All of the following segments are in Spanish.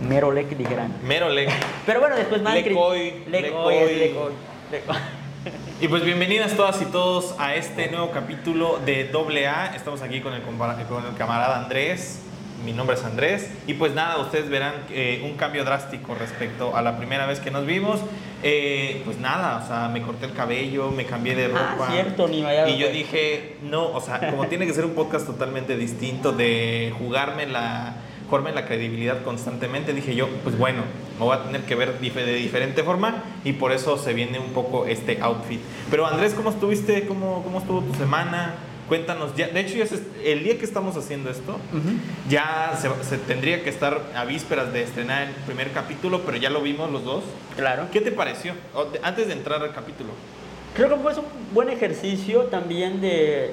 Merolec dijeran. Merolec. Pero bueno, después más Lecoy, Lecoy, Lecoy. Y pues bienvenidas todas y todos a este nuevo capítulo de AA. Estamos aquí con el, compara- con el camarada Andrés. Mi nombre es Andrés. Y pues nada, ustedes verán eh, un cambio drástico respecto a la primera vez que nos vimos. Eh, pues nada, o sea, me corté el cabello, me cambié de Ah, ropa. cierto, ni dado Y yo dije, no, o sea, como tiene que ser un podcast totalmente distinto de jugarme la, jugarme la credibilidad constantemente, dije yo, pues bueno, me voy a tener que ver de diferente forma y por eso se viene un poco este outfit. Pero Andrés, ¿cómo estuviste? ¿Cómo, cómo estuvo tu semana? Cuéntanos, ya, de hecho, ya se- el día que estamos haciendo esto, Ujú. ya se, se tendría que estar a vísperas de estrenar el primer capítulo, pero ya lo vimos los dos. Claro. ¿Qué te pareció? Antes de entrar al capítulo. Creo que fue un buen ejercicio también de,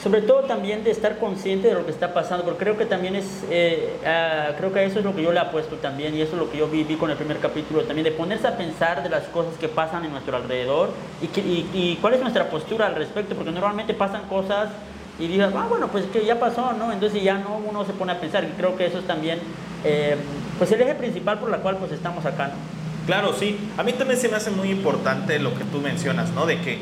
sobre todo también de estar consciente de lo que está pasando, porque creo que también es, eh, ah, creo que eso es lo que yo le apuesto también, y eso es lo que yo viví con el primer capítulo también, de ponerse a pensar de las cosas que pasan en nuestro alrededor y, que- y- y cuál es nuestra postura al respecto, porque normalmente pasan cosas y dices, ah, bueno, pues que ya pasó, ¿no? Entonces ya no uno se pone a pensar, y creo que eso es también, eh, pues el eje principal por la cual pues estamos acá, ¿no? Claro, sí. A mí también se me hace muy importante lo que tú mencionas, ¿no? De que,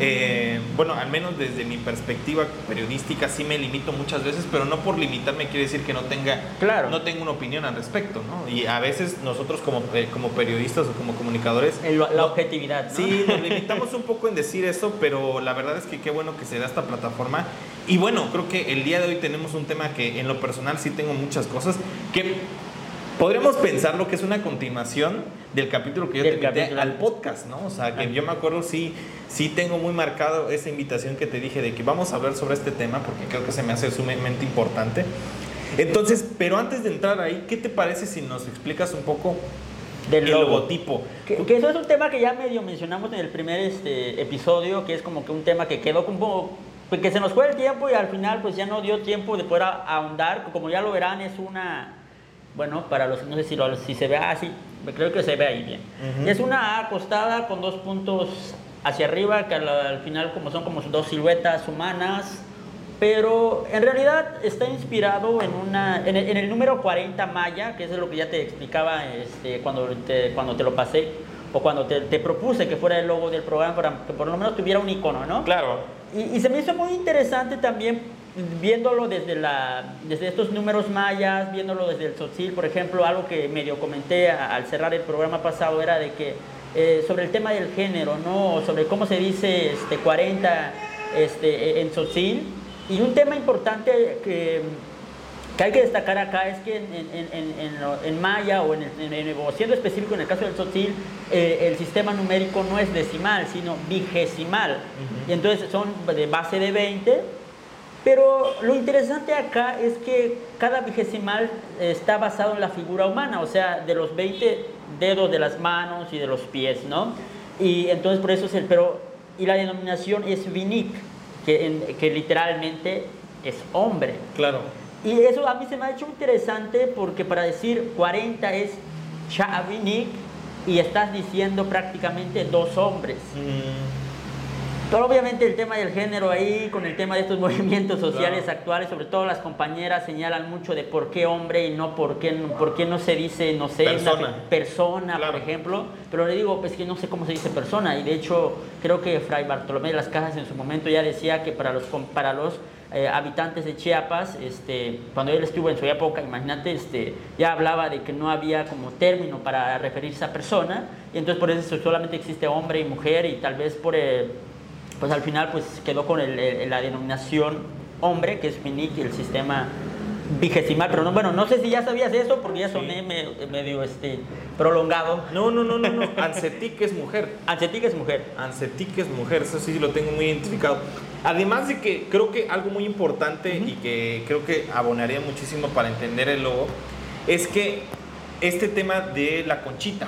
eh, bueno, al menos desde mi perspectiva periodística sí me limito muchas veces, pero no por limitarme quiere decir que no tenga, Claro. no tengo una opinión al respecto, ¿no? Y a veces nosotros como, eh, como periodistas o como comunicadores... El- la no- objetividad, ¿no? Sí, nos limitamos un poco en decir eso, pero la verdad es que qué bueno que se da esta plataforma. Y bueno, creo que el día de hoy tenemos un tema que en lo personal sí tengo muchas cosas que podríamos pensar lo que es una continuación del capítulo que yo Del te invité capítulo. al podcast, ¿no? O sea, que yo me acuerdo sí, sí tengo muy marcado esa invitación que te dije de que vamos a hablar sobre este tema porque creo que se me hace sumamente importante. Entonces, pero antes de entrar ahí, ¿qué te parece si nos explicas un poco Del el logo. logotipo? Que, que eso es un tema que ya medio mencionamos en el primer este, episodio, que es como que un tema que quedó como pues, que se nos fue el tiempo y al final pues ya no dio tiempo de poder ahondar, como ya lo verán es una, bueno, para los, no sé si, lo- si se ve así, creo que se ve ahí bien. Ujú. Es una A acostada con dos puntos hacia arriba, que al, al final como son como dos siluetas humanas, pero en realidad está inspirado en, una, en, el, en el número 40 maya, que es lo que ya te explicaba este, cuando, te, cuando te lo pasé, o cuando te, te propuse que fuera el logo del programa, para que por lo menos tuviera un icono, ¿no? Claro. Y, y se me hizo muy interesante también viéndolo desde, la, desde estos números mayas, viéndolo desde el Tzotzil, por ejemplo, algo que medio comenté a- al cerrar el programa pasado era de que eh, sobre el tema del género, ¿no? O sobre cómo se dice este, 40 este, en Tzotzil. Y un tema importante que, que hay que destacar acá es que en, en- en- en lo- en maya o, o siendo específico en el caso del Tzotzil, eh, el sistema numérico no es decimal, sino vigesimal. Y entonces son de base de 20. Pero lo interesante acá es que cada vigesimal está basado en la figura humana, o sea, de los 20 dedos de las manos y de los pies, ¿no? Y entonces por eso es el, pero, y la denominación es vinik, que, en- que literalmente es hombre. Claro. Y eso a mí se me ha hecho interesante porque para decir 40 es Chavinik y estás diciendo prácticamente dos hombres. Mm, Pero obviamente el tema del género ahí, con el tema de estos movimientos sociales Claro. actuales, sobre todo las compañeras señalan mucho de por qué hombre y no por qué, por qué no se dice, no sé, Persona. pe- persona, Claro. por ejemplo. Pero le digo, pues que no sé cómo se dice persona. Y de hecho, creo que Fray Bartolomé de las Cajas en su momento ya decía que para los, para los eh, habitantes de Chiapas, este, cuando él estuvo en su época, imagínate, este, ya hablaba de que no había como término para referirse a persona. Y entonces por eso solamente existe hombre y mujer y tal vez por... eh, pues al final pues quedó con el- el- la denominación hombre, que es Minic, el sistema vigesimal, pero no, bueno, no sé si ya sabías eso porque ya soné me- medio este, prolongado. No, no, no, no, no. Ancetic es mujer. Ancetic es mujer. Ancetic es mujer, eso sí lo tengo muy identificado. Además de que creo que algo muy importante y que creo que abonaría muchísimo para entender el logo es que este tema de la conchita.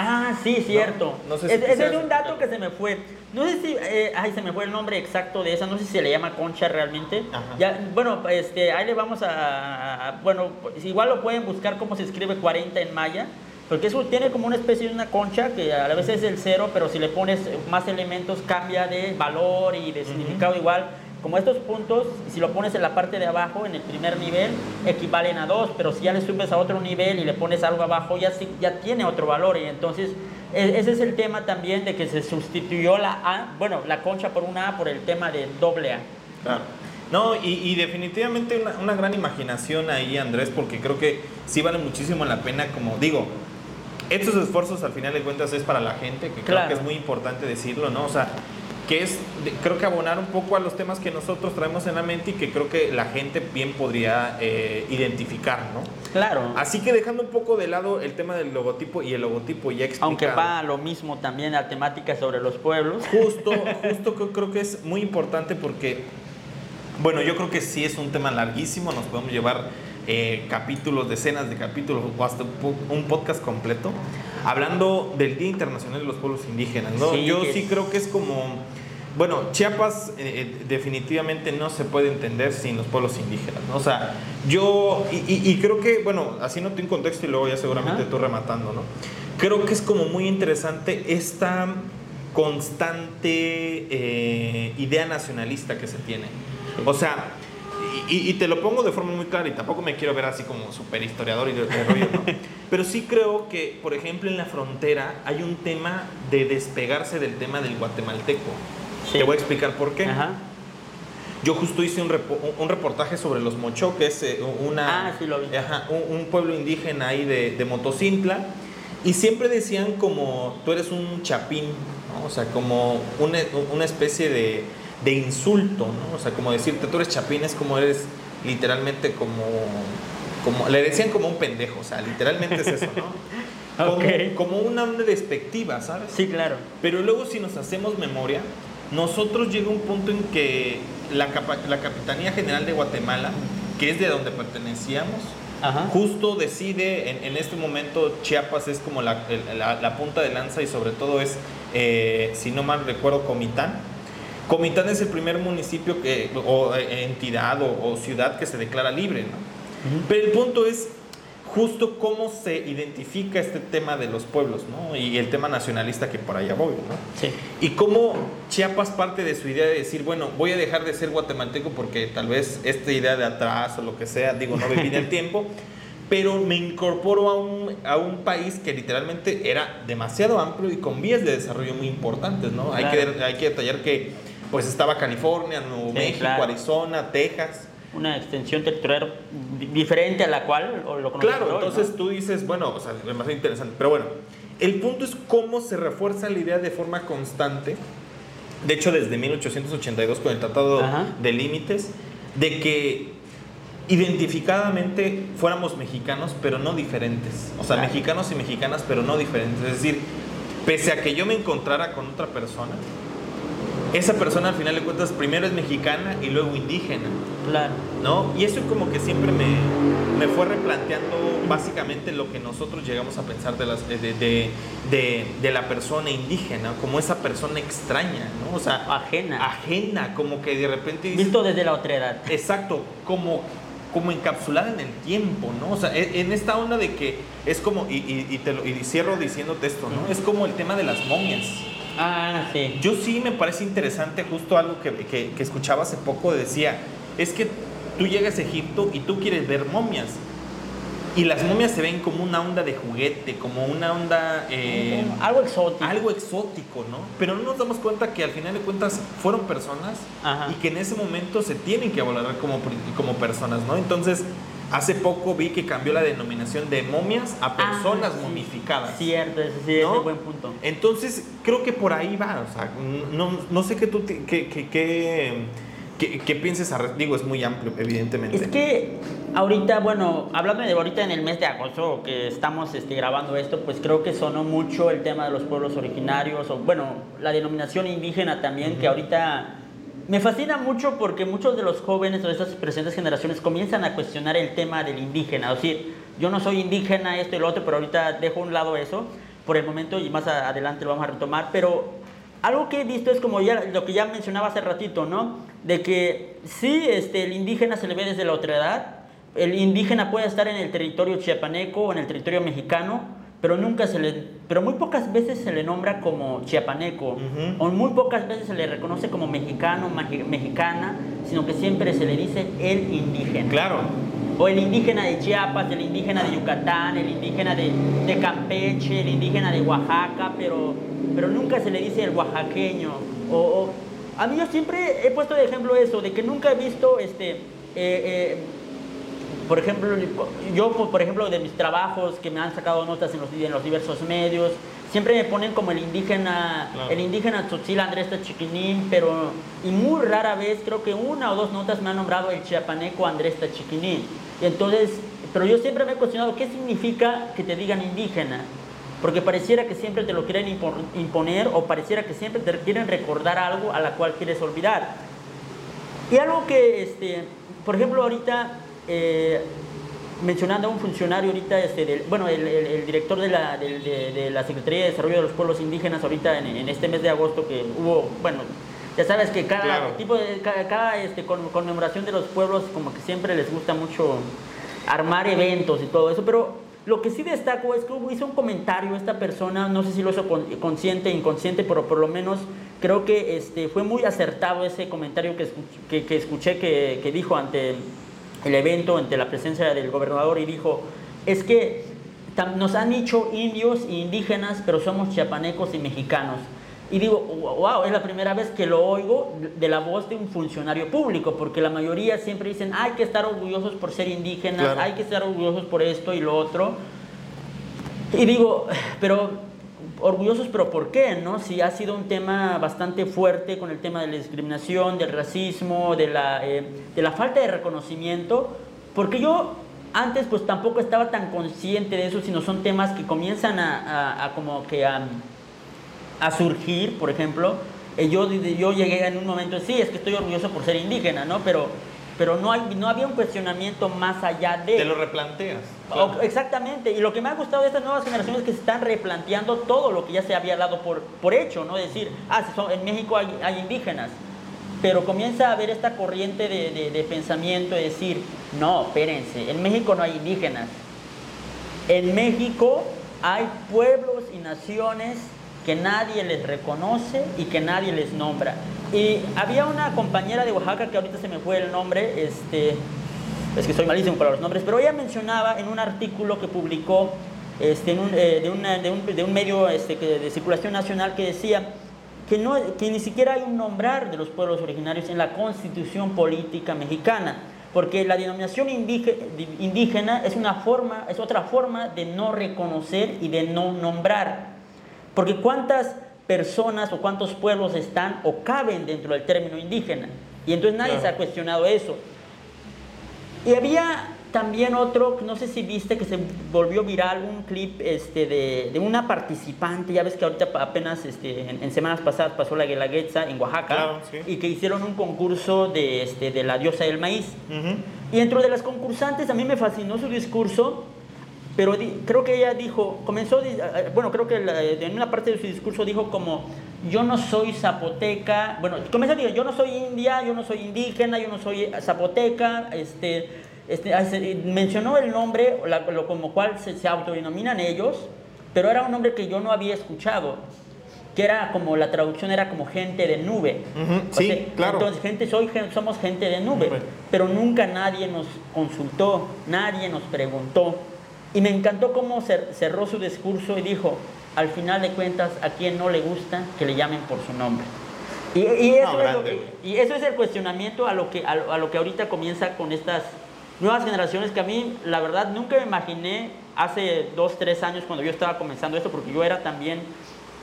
Ah, sí, cierto. No sé si Es- ese es un dato explicar. que se me fue. No sé si, eh, ay, se me fue el nombre exacto de esa, no sé si se le llama concha realmente. Ajá. Ya, bueno, este, ahí le vamos a, a- bueno, pues, igual lo pueden buscar cómo se escribe 40 en maya, porque eso tiene como una especie de una concha que a la vez es el cero, pero si le pones más elementos cambia de valor y de significado igual. Como estos puntos, si lo pones en la parte de abajo, en el primer nivel, equivalen a dos, pero si ya le subes a otro nivel y le pones algo abajo, ya, ya tiene otro valor. Y entonces, e, ese es el tema también de que se sustituyó la A, bueno, la concha por una A por el tema de doble A. Claro. No, y, definitivamente una, una, gran imaginación ahí, Andrés, porque creo que sí vale muchísimo la pena, como digo, estos esfuerzos al final de cuentas es para la gente, que creo que es muy importante decirlo, ¿no? O sea, que es, creo que abonar un poco a los temas que nosotros traemos en la mente y que creo que la gente bien podría eh, identificar, ¿no? Claro. Así que dejando un poco de lado el tema del logotipo y el logotipo ya explicado. Aunque va lo mismo también la temática sobre los pueblos. Justo, justo creo que es muy importante porque, bueno, yo creo que sí es un tema larguísimo, nos podemos llevar eh, capítulos, decenas de capítulos o hasta un podcast completo, hablando del Día Internacional de los Pueblos Indígenas. ¿no? Yo sí creo que es como, bueno, Chiapas eh, eh, definitivamente no se puede entender sin los pueblos indígenas. ¿no? O sea, yo, y, creo que, bueno, así no tengo contexto y luego ya seguramente tú rematando, ¿no? Creo que es como muy interesante esta constante idea nacionalista que se tiene. O sea, y, te lo pongo de forma muy clara y tampoco me quiero ver así como super historiador y de, rollo, ¿no? Pero sí creo que, por ejemplo, en la frontera hay un tema de despegarse del tema del guatemalteco. Te voy a explicar por qué. Yo justo hice un, un, reportaje sobre los mochoques, eh, una, ah, sí lo vi. un, pueblo indígena ahí de, de Motocintla, y siempre decían como tú eres un chapín, o sea, como una, una especie de de insulto, ¿no? O sea, como decirte, tú eres chapín, es como eres literalmente como, como, le decían como un pendejo, o sea, literalmente es eso, ¿no? Como, como una despectiva, ¿sabes? Sí, claro. Pero luego si nos hacemos memoria, nosotros llega un punto en que la, la Capitanía General de Guatemala, que es de donde pertenecíamos, justo decide, en, en, este momento Chiapas es como la, la, punta de lanza y sobre todo es, eh, si no mal recuerdo, Comitán, Comitán es el primer municipio que, o eh, entidad o, ciudad que se declara libre, ¿no? Pero el punto es justo cómo se identifica este tema de los pueblos, ¿no? Y el tema nacionalista que por allá voy, ¿no? Sí. Y cómo Chiapas parte de su idea de decir, bueno, voy a dejar de ser guatemalteco porque tal vez esta idea de atrás o lo que sea, digo, no viví el tiempo, pero me incorporo a un, a un país que literalmente era demasiado amplio y con vías de desarrollo muy importantes, ¿no? Hay, que, hay que detallar que pues estaba California, Nuevo México, Arizona, Texas. Una extensión territorial diferente a la cual lo Claro, entonces tú dices, bueno, o sea, es más interesante. Pero bueno, el punto es cómo se refuerza la idea de forma constante. De hecho, desde 1882 con el Tratado de Límites, de que identificadamente fuéramos mexicanos, pero no diferentes. O sea, mexicanos y mexicanas, pero no diferentes. Es decir, pese a que yo me encontrara con otra persona, esa persona al final de cuentas primero es mexicana y luego indígena. Claro. ¿No? Y eso como que siempre me, me fue replanteando básicamente lo que nosotros llegamos a pensar de, las, de, de, de, la persona indígena, como esa persona extraña, ¿no? O sea, ajena. Ajena, como que de repente... Visto desde la otra edad. Exacto, como como encapsulada en el tiempo, ¿no? O sea, e, en esta onda de que es como, y, y, te lo, y cierro diciéndote esto, ¿no? Es como el tema de las momias. Ah, sí. Yo sí me parece interesante justo algo que, que, escuchaba hace poco, decía, es que tú llegas a Egipto y tú quieres ver momias. Y las momias se ven como una onda de juguete, como una onda... Eh, algo exótico. Algo exótico, ¿no? Pero no nos damos cuenta que al final de cuentas fueron personas y que en ese momento se tienen que valorar como, como personas, ¿no? Entonces, Hace poco vi que cambió la denominación de momias a ah, personas momificadas. Cierto, ese sí es un buen punto. Entonces, creo que por ahí va. O sea, no, no sé qué tú qué, qué, qué, qué, pienses. Digo, es muy amplio, evidentemente. Es que ahorita, bueno, hablando de ahorita en el mes de agosto que estamos este, grabando esto, pues creo que sonó mucho el tema de los pueblos originarios, o bueno, la denominación indígena también, que ahorita me fascina mucho porque muchos de los jóvenes de estas presentes generaciones comienzan a cuestionar el tema del indígena. Es decir, yo no soy indígena, esto y lo otro, pero ahorita dejo un lado eso por el momento y más adelante lo vamos a retomar. Pero algo que he visto es como ya lo que ya mencionaba hace ratito, ¿no? De que sí, este, el indígena se le ve desde la otra edad. El indígena puede estar en el territorio chiapaneco o en el territorio mexicano, pero nunca se le, pero muy pocas veces se le nombra como chiapaneco, o muy pocas veces se le reconoce como mexicano, mexicana, sino que siempre se le dice el indígena. Claro. O el indígena de Chiapas, el indígena de Yucatán, el indígena de, de Campeche, el indígena de Oaxaca, pero, pero nunca se le dice el oaxaqueño. O, a mí yo siempre he puesto de ejemplo eso, de que nunca he visto este, eh, eh, por ejemplo, yo, por ejemplo, de mis trabajos que me han sacado notas en los, en los diversos medios, siempre me ponen como el indígena, el indígena Tzotzil Andrés Tachiquinín, pero, y muy rara vez, creo que una o dos notas me han nombrado el chiapaneco Andrés Tachiquinín. Y entonces, pero yo siempre me he cuestionado qué significa que te digan indígena. Porque pareciera que siempre te lo quieren imponer o pareciera que siempre te quieren recordar algo a la cual quieres olvidar. Y algo que, este, por ejemplo, ahorita eh, mencionando a un funcionario ahorita, este, bueno, el, director de la, de, la, Secretaría de Desarrollo de los Pueblos Indígenas ahorita en, este mes de agosto que hubo, bueno, ya sabes que cada tipo de, cada, este, conmemoración de los pueblos como que siempre les gusta mucho armar eventos y todo eso, pero lo que sí destaco es que hizo un comentario esta persona, no sé si lo hizo consciente, inconsciente, pero por lo menos creo que este, fue muy acertado ese comentario que, que, que escuché que, que dijo ante el evento ante la presencia del gobernador y dijo, es que nos han dicho indios e indígenas, pero somos chiapanecos y mexicanos. Y digo, wow, es la primera vez que lo oigo de la voz de un funcionario público, porque la mayoría siempre dicen, hay que estar orgullosos por ser indígenas, hay que estar orgullosos por esto y lo otro. Y digo, pero orgullosos, pero ¿por qué? No? Si ha sido un tema bastante fuerte con el tema de la discriminación, del racismo, de la, eh, de la falta de reconocimiento, porque yo antes pues tampoco estaba tan consciente de eso, sino son temas que comienzan a, como que a, surgir, por ejemplo. Eh, yo, yo llegué en un momento, sí, es que estoy orgulloso por ser indígena, ¿no? Pero pero no, hay, no había un cuestionamiento más allá de... Te lo replanteas. exactamente, y lo que me ha gustado de estas nuevas generaciones es que se están replanteando todo lo que ya se había dado por, por hecho, ¿no? decir, ah, en México hay, indígenas, pero comienza a haber esta corriente de, de, pensamiento de decir, no, espérense, en México no hay indígenas, en México hay pueblos y naciones que nadie les reconoce y que nadie les nombra. Y había una compañera de Oaxaca que ahorita se me fue el nombre, este, es que soy malísimo para los nombres, pero ella mencionaba en un artículo que publicó este, eh, de, un, medio este, de circulación nacional que decía que, no, que ni siquiera hay un nombrar de los pueblos originarios en la constitución política mexicana, porque la denominación indígena es, una forma, es otra forma de no reconocer y de no nombrar. Porque cuántas personas o cuántos pueblos están o caben dentro del término indígena. Y entonces nadie se ha cuestionado eso. Y había también otro, no sé si viste que se volvió viral un clip este, de, una participante, ya ves que ahorita apenas este, en, semanas pasadas pasó la Guelaguetza en Oaxaca y que hicieron un concurso de, este, de la diosa del maíz. Y dentro de las concursantes a mí me fascinó su discurso pero creo que ella dijo, comenzó, bueno, creo que en una parte de su discurso dijo como, yo no soy zapoteca, bueno, comenzó a decir, yo no soy india, yo no soy indígena, yo no soy zapoteca, este, este mencionó el nombre, lo, como cual se, autodenominan ellos, pero era un nombre que yo no había escuchado, que era como, la traducción era como gente de nube. sí, claro. Entonces, gente, soy, somos gente de nube, pero nunca nadie nos consultó, nadie nos preguntó. Y me encantó cómo cerró su discurso y dijo, al final de cuentas, a quien no le gusta que le llamen por su nombre. Y, eso, es el cuestionamiento a lo, que, a, lo que ahorita comienza con estas nuevas generaciones que a mí, la verdad, nunca me imaginé hace dos, tres años cuando yo estaba comenzando esto, porque yo era también,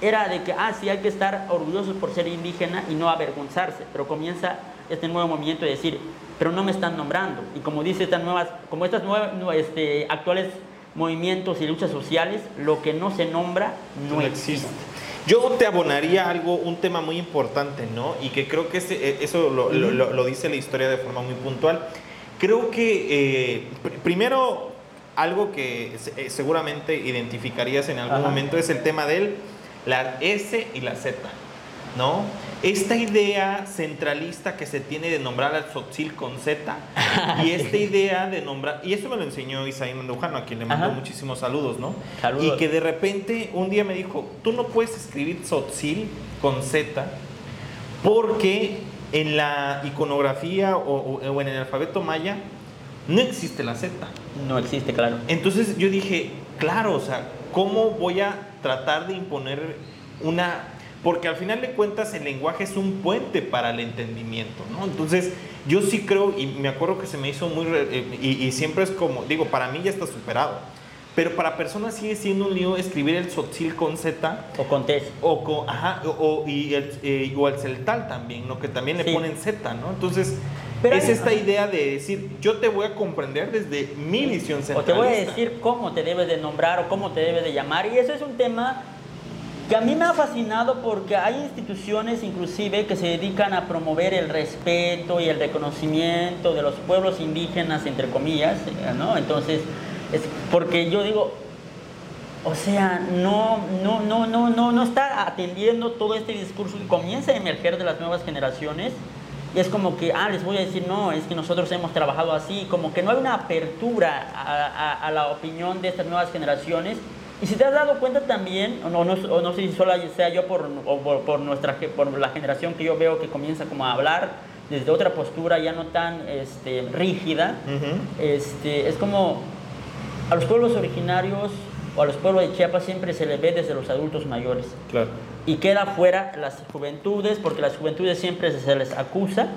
era de que, ah, sí, hay que estar orgullosos por ser indígena y no avergonzarse, pero comienza este nuevo movimiento de decir, pero no me están nombrando. Y como dice estas nuevas, como estas nuevas, este, actuales movimientos y luchas sociales, lo que no se nombra no, existe. Yo te abonaría algo, un tema muy importante, ¿no? Y que creo que e, eso lo, dice la historia de forma muy puntual. Creo que, eh, primero, algo que eh, seguramente identificarías en algún momento es el tema de la S y la Z. ¿no? Esta idea centralista que se tiene de nombrar al Tzotzil con Z y esta idea de nombrar, y eso me lo enseñó Isaí Mendujano, a quien le mando Ajá. muchísimos saludos, ¿no? Saludos. Y que de repente un día me dijo, tú no puedes escribir Tzotzil con Z porque en la iconografía o, o- o en el alfabeto maya no existe la Z. No existe, claro. Entonces yo dije, claro, o sea, ¿cómo voy a tratar de imponer una... Porque al final de cuentas el lenguaje es un puente para el entendimiento, ¿no? Entonces yo sí creo, y me acuerdo que se me hizo muy... eh, y, y siempre es como, digo, para mí ya está superado, pero para personas sigue siendo un lío escribir el tzotzil con Z O con Tess. o con, ajá, o, o- y el, eh, o el celtal también, ¿no? Que también le Sí. ponen Z, ¿no? Entonces, Pero es hay- esta idea de decir, yo te voy a comprender desde mi visión O centralista. te voy a decir cómo te debes de nombrar o cómo te debes de llamar. Y eso es un tema que a mí me ha fascinado porque hay instituciones inclusive que se dedican a promover el respeto y el reconocimiento de los pueblos indígenas, entre comillas, eh, ¿no? Entonces, es porque yo digo, o sea, no, no, no, no, no, no está atendiendo todo este discurso que comienza a emerger de las nuevas generaciones. Y es como que, ah, les voy a decir, no, es que nosotros hemos trabajado así, como que no hay una apertura a, a- a la opinión de estas nuevas generaciones. Y si te has dado cuenta también, o no, no, o no sé si solo sea yo por, o por, por nuestra, por la generación que yo veo que comienza como a hablar desde otra postura ya no tan este, rígida, Ujú. este, es como a los pueblos originarios o a los pueblos de Chiapas siempre se les ve desde los adultos mayores Claro. y queda fuera las juventudes porque las juventudes siempre se les acusa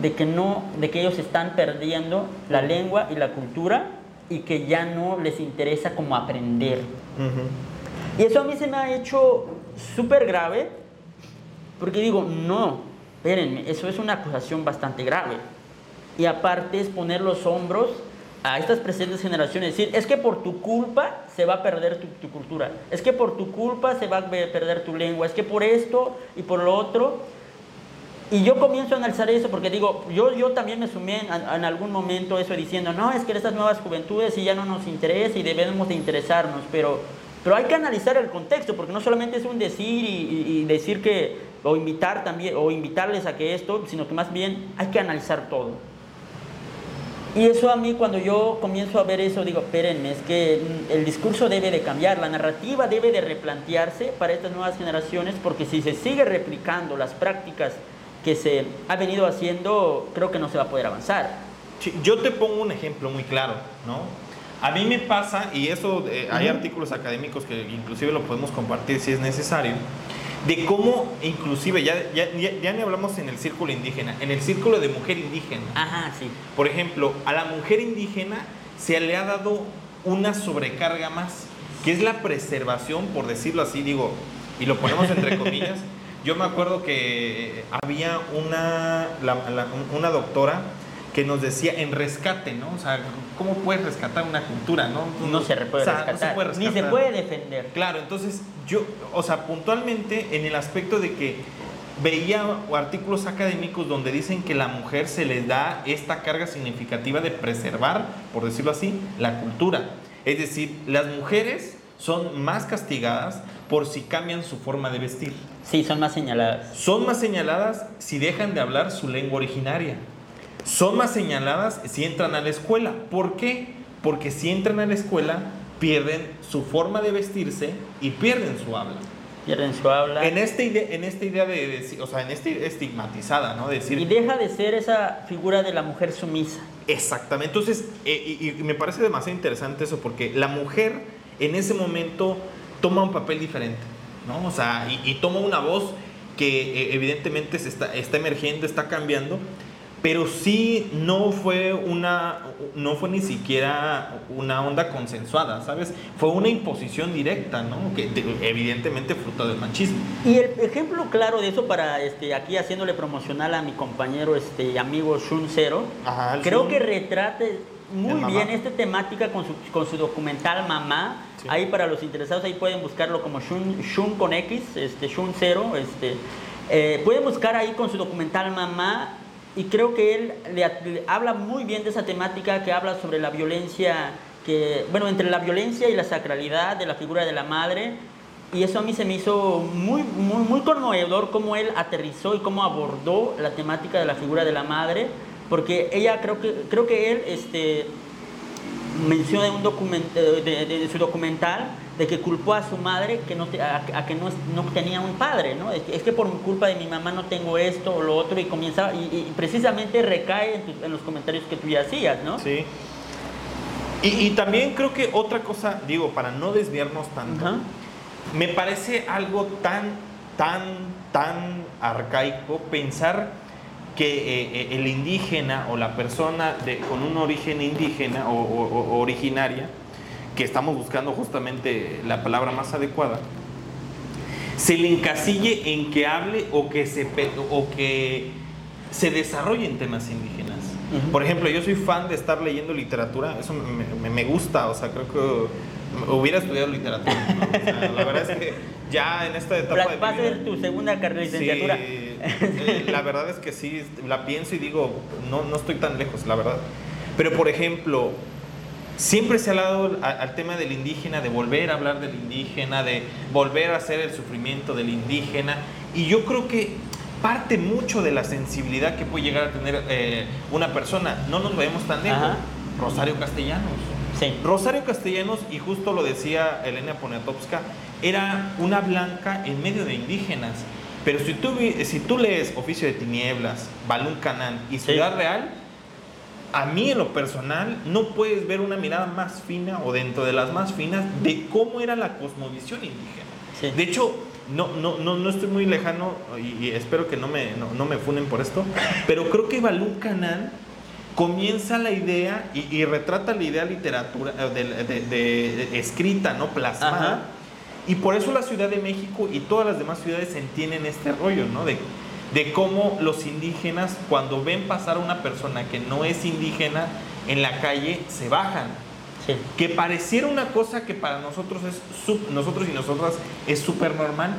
de que no de que ellos están perdiendo la lengua y la cultura y que ya no les interesa como aprender y eso a mí se me ha hecho súper grave, porque digo, no, espérenme, eso es una acusación bastante grave. Y aparte es poner los hombros a estas presentes generaciones, decir, es que por tu culpa se va a perder tu, tu cultura, es que por tu culpa se va a pe- perder tu lengua, es que por esto y por lo otro. Y yo comienzo a analizar eso porque digo, yo, yo también me sumé en, en algún momento eso diciendo, no, es que estas nuevas juventudes y ya no nos interesa y debemos de interesarnos, pero, pero hay que analizar el contexto porque no solamente es un decir y, y- decir que, o invitar también, o invitarles a que esto, sino que más bien hay que analizar todo. Y eso a mí cuando yo comienzo a ver eso digo, espérenme, es que el discurso debe de cambiar, la narrativa debe de replantearse para estas nuevas generaciones porque si se sigue replicando las prácticas que se ha venido haciendo, creo que no se va a poder avanzar. Sí, Yo te pongo un ejemplo muy claro, ¿no? A mí me pasa, y eso eh, hay Ujú. artículos académicos que inclusive lo podemos compartir si es necesario, de cómo inclusive, ya, ya, ya, ya ni hablamos en el círculo indígena, en el círculo de mujer indígena. Ajá, sí. Por ejemplo, a la mujer indígena se le ha dado una sobrecarga más, que es la preservación, por decirlo así, digo, y lo ponemos entre comillas. Yo me acuerdo que había una, la- la- una doctora que nos decía en rescate, ¿no? O sea, ¿cómo puedes rescatar una cultura, no? No se puede, O sea, no rescatar, puede ni se rescatar. puede defender. Claro, entonces yo, o sea, puntualmente en el aspecto de que veía artículos académicos donde dicen que la mujer se le da esta carga significativa de preservar, por decirlo así, la cultura. Es decir, las mujeres son más castigadas por si cambian su forma de vestir. Sí, son más señaladas. Son más señaladas si dejan de hablar su lengua originaria. Son más señaladas si entran a la escuela. ¿Por qué? Porque si entran a la escuela pierden su forma de vestirse y pierden su habla. Pierden su habla. En esta idea, en esta idea de, o sea, en esta estigmatizada, ¿no? De decir, Y deja de ser esa figura de la mujer sumisa. Exactamente. Entonces, eh, y, y me parece demasiado interesante eso porque la mujer en ese momento toma un papel diferente, ¿no? O sea, y, y toma una voz que eh, evidentemente se está, está emergiendo, está cambiando, pero sí no fue una, no fue ni siquiera una onda consensuada, ¿sabes? Fue una imposición directa, ¿no? Que de- evidentemente fruto del machismo. Y el ejemplo claro de eso para este aquí haciéndole promocional a mi compañero este amigo Shun Zero, Ajá, creo Shun. que retrate muy bien esta temática con su, con su documental Mamá. Sí. Ahí para los interesados ahí pueden buscarlo como Shun, Shun con X, este Shun Zero, este eh, pueden buscar ahí con su documental Mamá y creo que él le, le habla muy bien de esa temática que habla sobre la violencia que bueno entre la violencia y la sacralidad de la figura de la madre y eso a mí se me hizo muy, muy, muy conmovedor cómo él aterrizó y cómo abordó la temática de la figura de la madre, porque ella creo que, creo que él este, menciona un de, de, su documental de que culpó a su madre que no a, que no, no, tenía un padre, ¿no? Es que, por culpa de mi mamá no tengo esto o lo otro y comienza, y, precisamente recae en, los comentarios que tú ya hacías, ¿no? Sí. Y, también creo que otra cosa, digo, para no desviarnos tanto, me parece algo tan, tan, tan arcaico pensar que eh, eh, el indígena o la persona de, con un origen indígena o, originaria, que estamos buscando justamente la palabra más adecuada, se le encasille en que hable o que se, o que se desarrolle en temas indígenas. Por ejemplo, yo soy fan de estar leyendo literatura, eso me, me, gusta, o sea, creo que hubiera estudiado literatura. la verdad es que ya en esta etapa... Va a ser tu segunda carrera de licenciatura. Eh, la verdad es que sí, la pienso y digo, no, no estoy tan lejos, la verdad. Pero, por ejemplo, siempre se ha hablado al tema del indígena, de volver a hablar del indígena, de volver a hacer el sufrimiento del indígena. Y yo creo que parte mucho de la sensibilidad que puede llegar a tener eh, una persona. No nos vemos tan lejos. Rosario Castellanos. Sí. Rosario Castellanos, y justo lo decía Elena Poniatowska, era una blanca en medio de indígenas. Pero si tú, si tú lees Oficio de Tinieblas, Balún Canán y Ciudad Real, a mí en lo personal no puedes ver una mirada más fina o dentro de las más finas de cómo era la cosmovisión indígena. De hecho, no, no, no, no estoy muy lejano y, espero que no me, no, me funen por esto, pero creo que Balún Canán comienza la idea y, retrata la idea literatura de, de, escrita, ¿no? Plasmada. Y por eso la Ciudad de México y todas las demás ciudades entienden este rollo, ¿no? De, de cómo los indígenas, cuando ven pasar a una persona que no es indígena en la calle, se bajan. Que pareciera una cosa que para nosotros, es nosotros y nosotras es súper normal,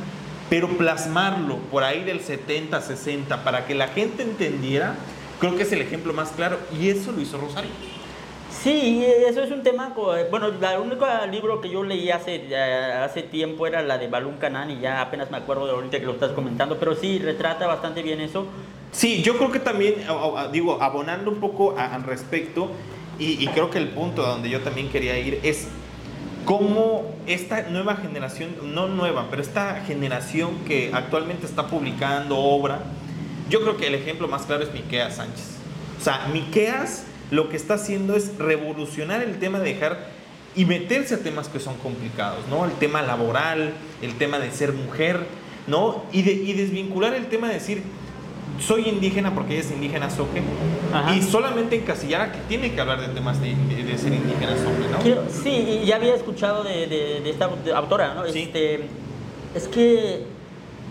pero plasmarlo por ahí del 70, 60, para que la gente entendiera, creo que es el ejemplo más claro. Y eso lo hizo Rosario. Sí, eso es un tema, bueno, el único libro que yo leí hace, hace tiempo era la de Balún Canán y ya apenas me acuerdo de ahorita que lo estás comentando, pero sí, retrata bastante bien eso. Sí, yo creo que también, digo, abonando un poco al respecto, y, creo que el punto a donde yo también quería ir es cómo esta nueva generación, no nueva, pero esta generación que actualmente está publicando obra, yo creo que el ejemplo más claro es Miqueas Sánchez. O sea, Miqueas lo que está haciendo es revolucionar el tema de dejar y meterse a temas que son complicados, ¿no? El tema laboral, el tema de ser mujer, ¿no? Y, de, y desvincular el tema de decir, soy indígena porque ella es indígena soque, y solamente encasillar a que tiene que hablar de temas de, ser indígena soque, ¿no? sí, ya había escuchado de, de esta autora, ¿no? Sí. Este, es que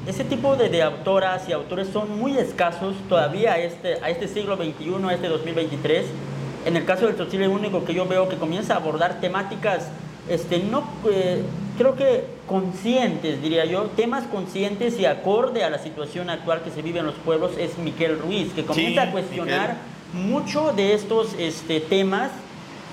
ese tipo de, autoras y autores son muy escasos todavía a este, a este siglo XXI, a este 2023. En el caso del Tzotzil, único que yo veo que comienza a abordar temáticas, este, no, eh, creo que conscientes, diría yo, temas conscientes y acorde a la situación actual que se vive en los pueblos, es Miquel Ruiz, que comienza a cuestionar mucho de estos este, temas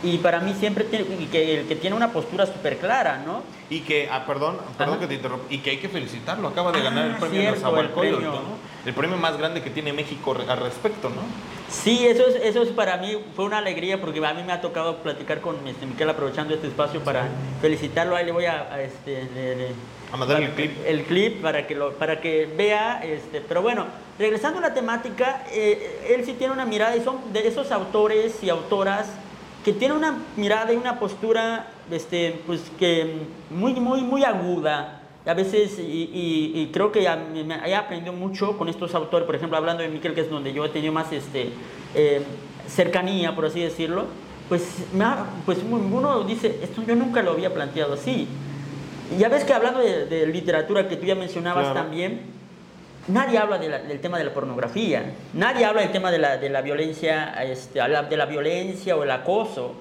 y para mí siempre tiene, que el que tiene una postura súper clara, ¿no? Y que, ah, perdón, perdón que te interrumpa, y que hay que felicitarlo, acaba de ganar el ah, premio cierto, el premio. ¿no? El premio más grande que tiene México al respecto, ¿no? Sí, eso es, eso es para mí, fue una alegría porque a mí me ha tocado platicar con este, Miquel aprovechando este espacio para felicitarlo, ahí le voy a, este, a mandar el clip. El clip para que, lo, para que vea, este, pero bueno, regresando a la temática, eh, él sí tiene una mirada y son de esos autores y autoras que tiene una mirada y una postura este, pues, que muy, muy, muy aguda. A veces, y, creo que he aprendido mucho con estos autores, por ejemplo, hablando de Miquel, que es donde yo he tenido más este, eh, cercanía, por así decirlo, pues, me pues uno dice, esto yo nunca lo había planteado así. ya ves que hablando de, literatura que tú ya mencionabas también, nadie habla del tema de la pornografía, nadie habla del tema de la, violencia, este, de la violencia o el acoso.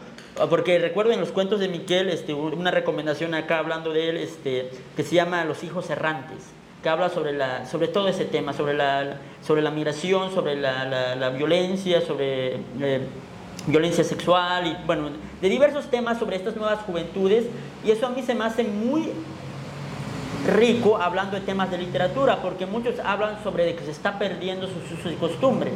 Porque recuerdo en los cuentos de Miquel este, una recomendación acá hablando de él este, que se llama Los hijos errantes, que habla sobre, sobre todo ese tema, sobre la, sobre la migración, sobre la, la, violencia, sobre eh, violencia sexual y bueno, de diversos temas sobre estas nuevas juventudes. Y eso a mí se me hace muy rico hablando de temas de literatura, porque muchos hablan sobre de que se está perdiendo sus usos y costumbres.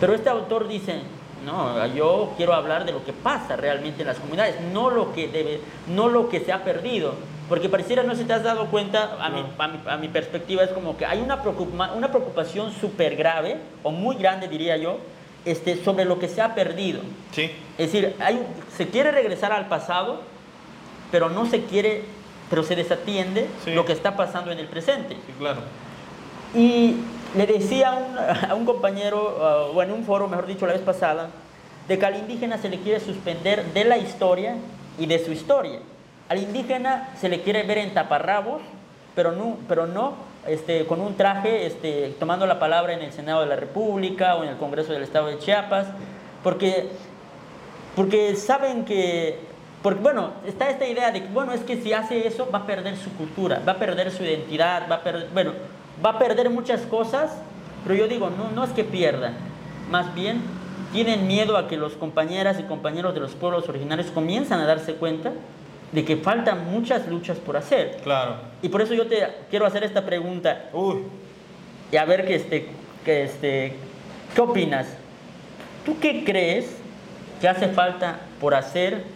Pero este autor dice, no, yo quiero hablar de lo que pasa realmente en las comunidades, no lo que, debe, no lo que se ha perdido. Porque pareciera, no sé si te has dado cuenta, a, mi, a, mi, perspectiva es como que hay una, una preocupación súper grave, o muy grande diría yo, este, sobre lo que se ha perdido. Sí. Es decir, hay, se quiere regresar al pasado, pero no se quiere, pero se desatiende lo que está pasando en el presente. Sí, claro. Y le decía a un, a un compañero, uh, o en un foro, mejor dicho, la vez pasada, de que al indígena se le quiere suspender de la historia y de su historia. Al indígena se le quiere ver en taparrabos, pero no, pero no este, con un traje este, tomando la palabra en el Senado de la República o en el Congreso del Estado de Chiapas, porque, porque saben que, porque, bueno, está esta idea de que, bueno, es que si hace eso va a perder su cultura, va a perder su identidad, va a perder, bueno, va a perder muchas cosas, pero yo digo, no, no es que pierdan, más bien tienen miedo a que los compañeras y compañeros de los pueblos originarios comienzan a darse cuenta de que faltan muchas luchas por hacer. Claro. Y por eso yo te quiero hacer esta pregunta. Uy. Y a ver que este, que este, ¿qué opinas? ¿Tú qué crees que hace falta por hacer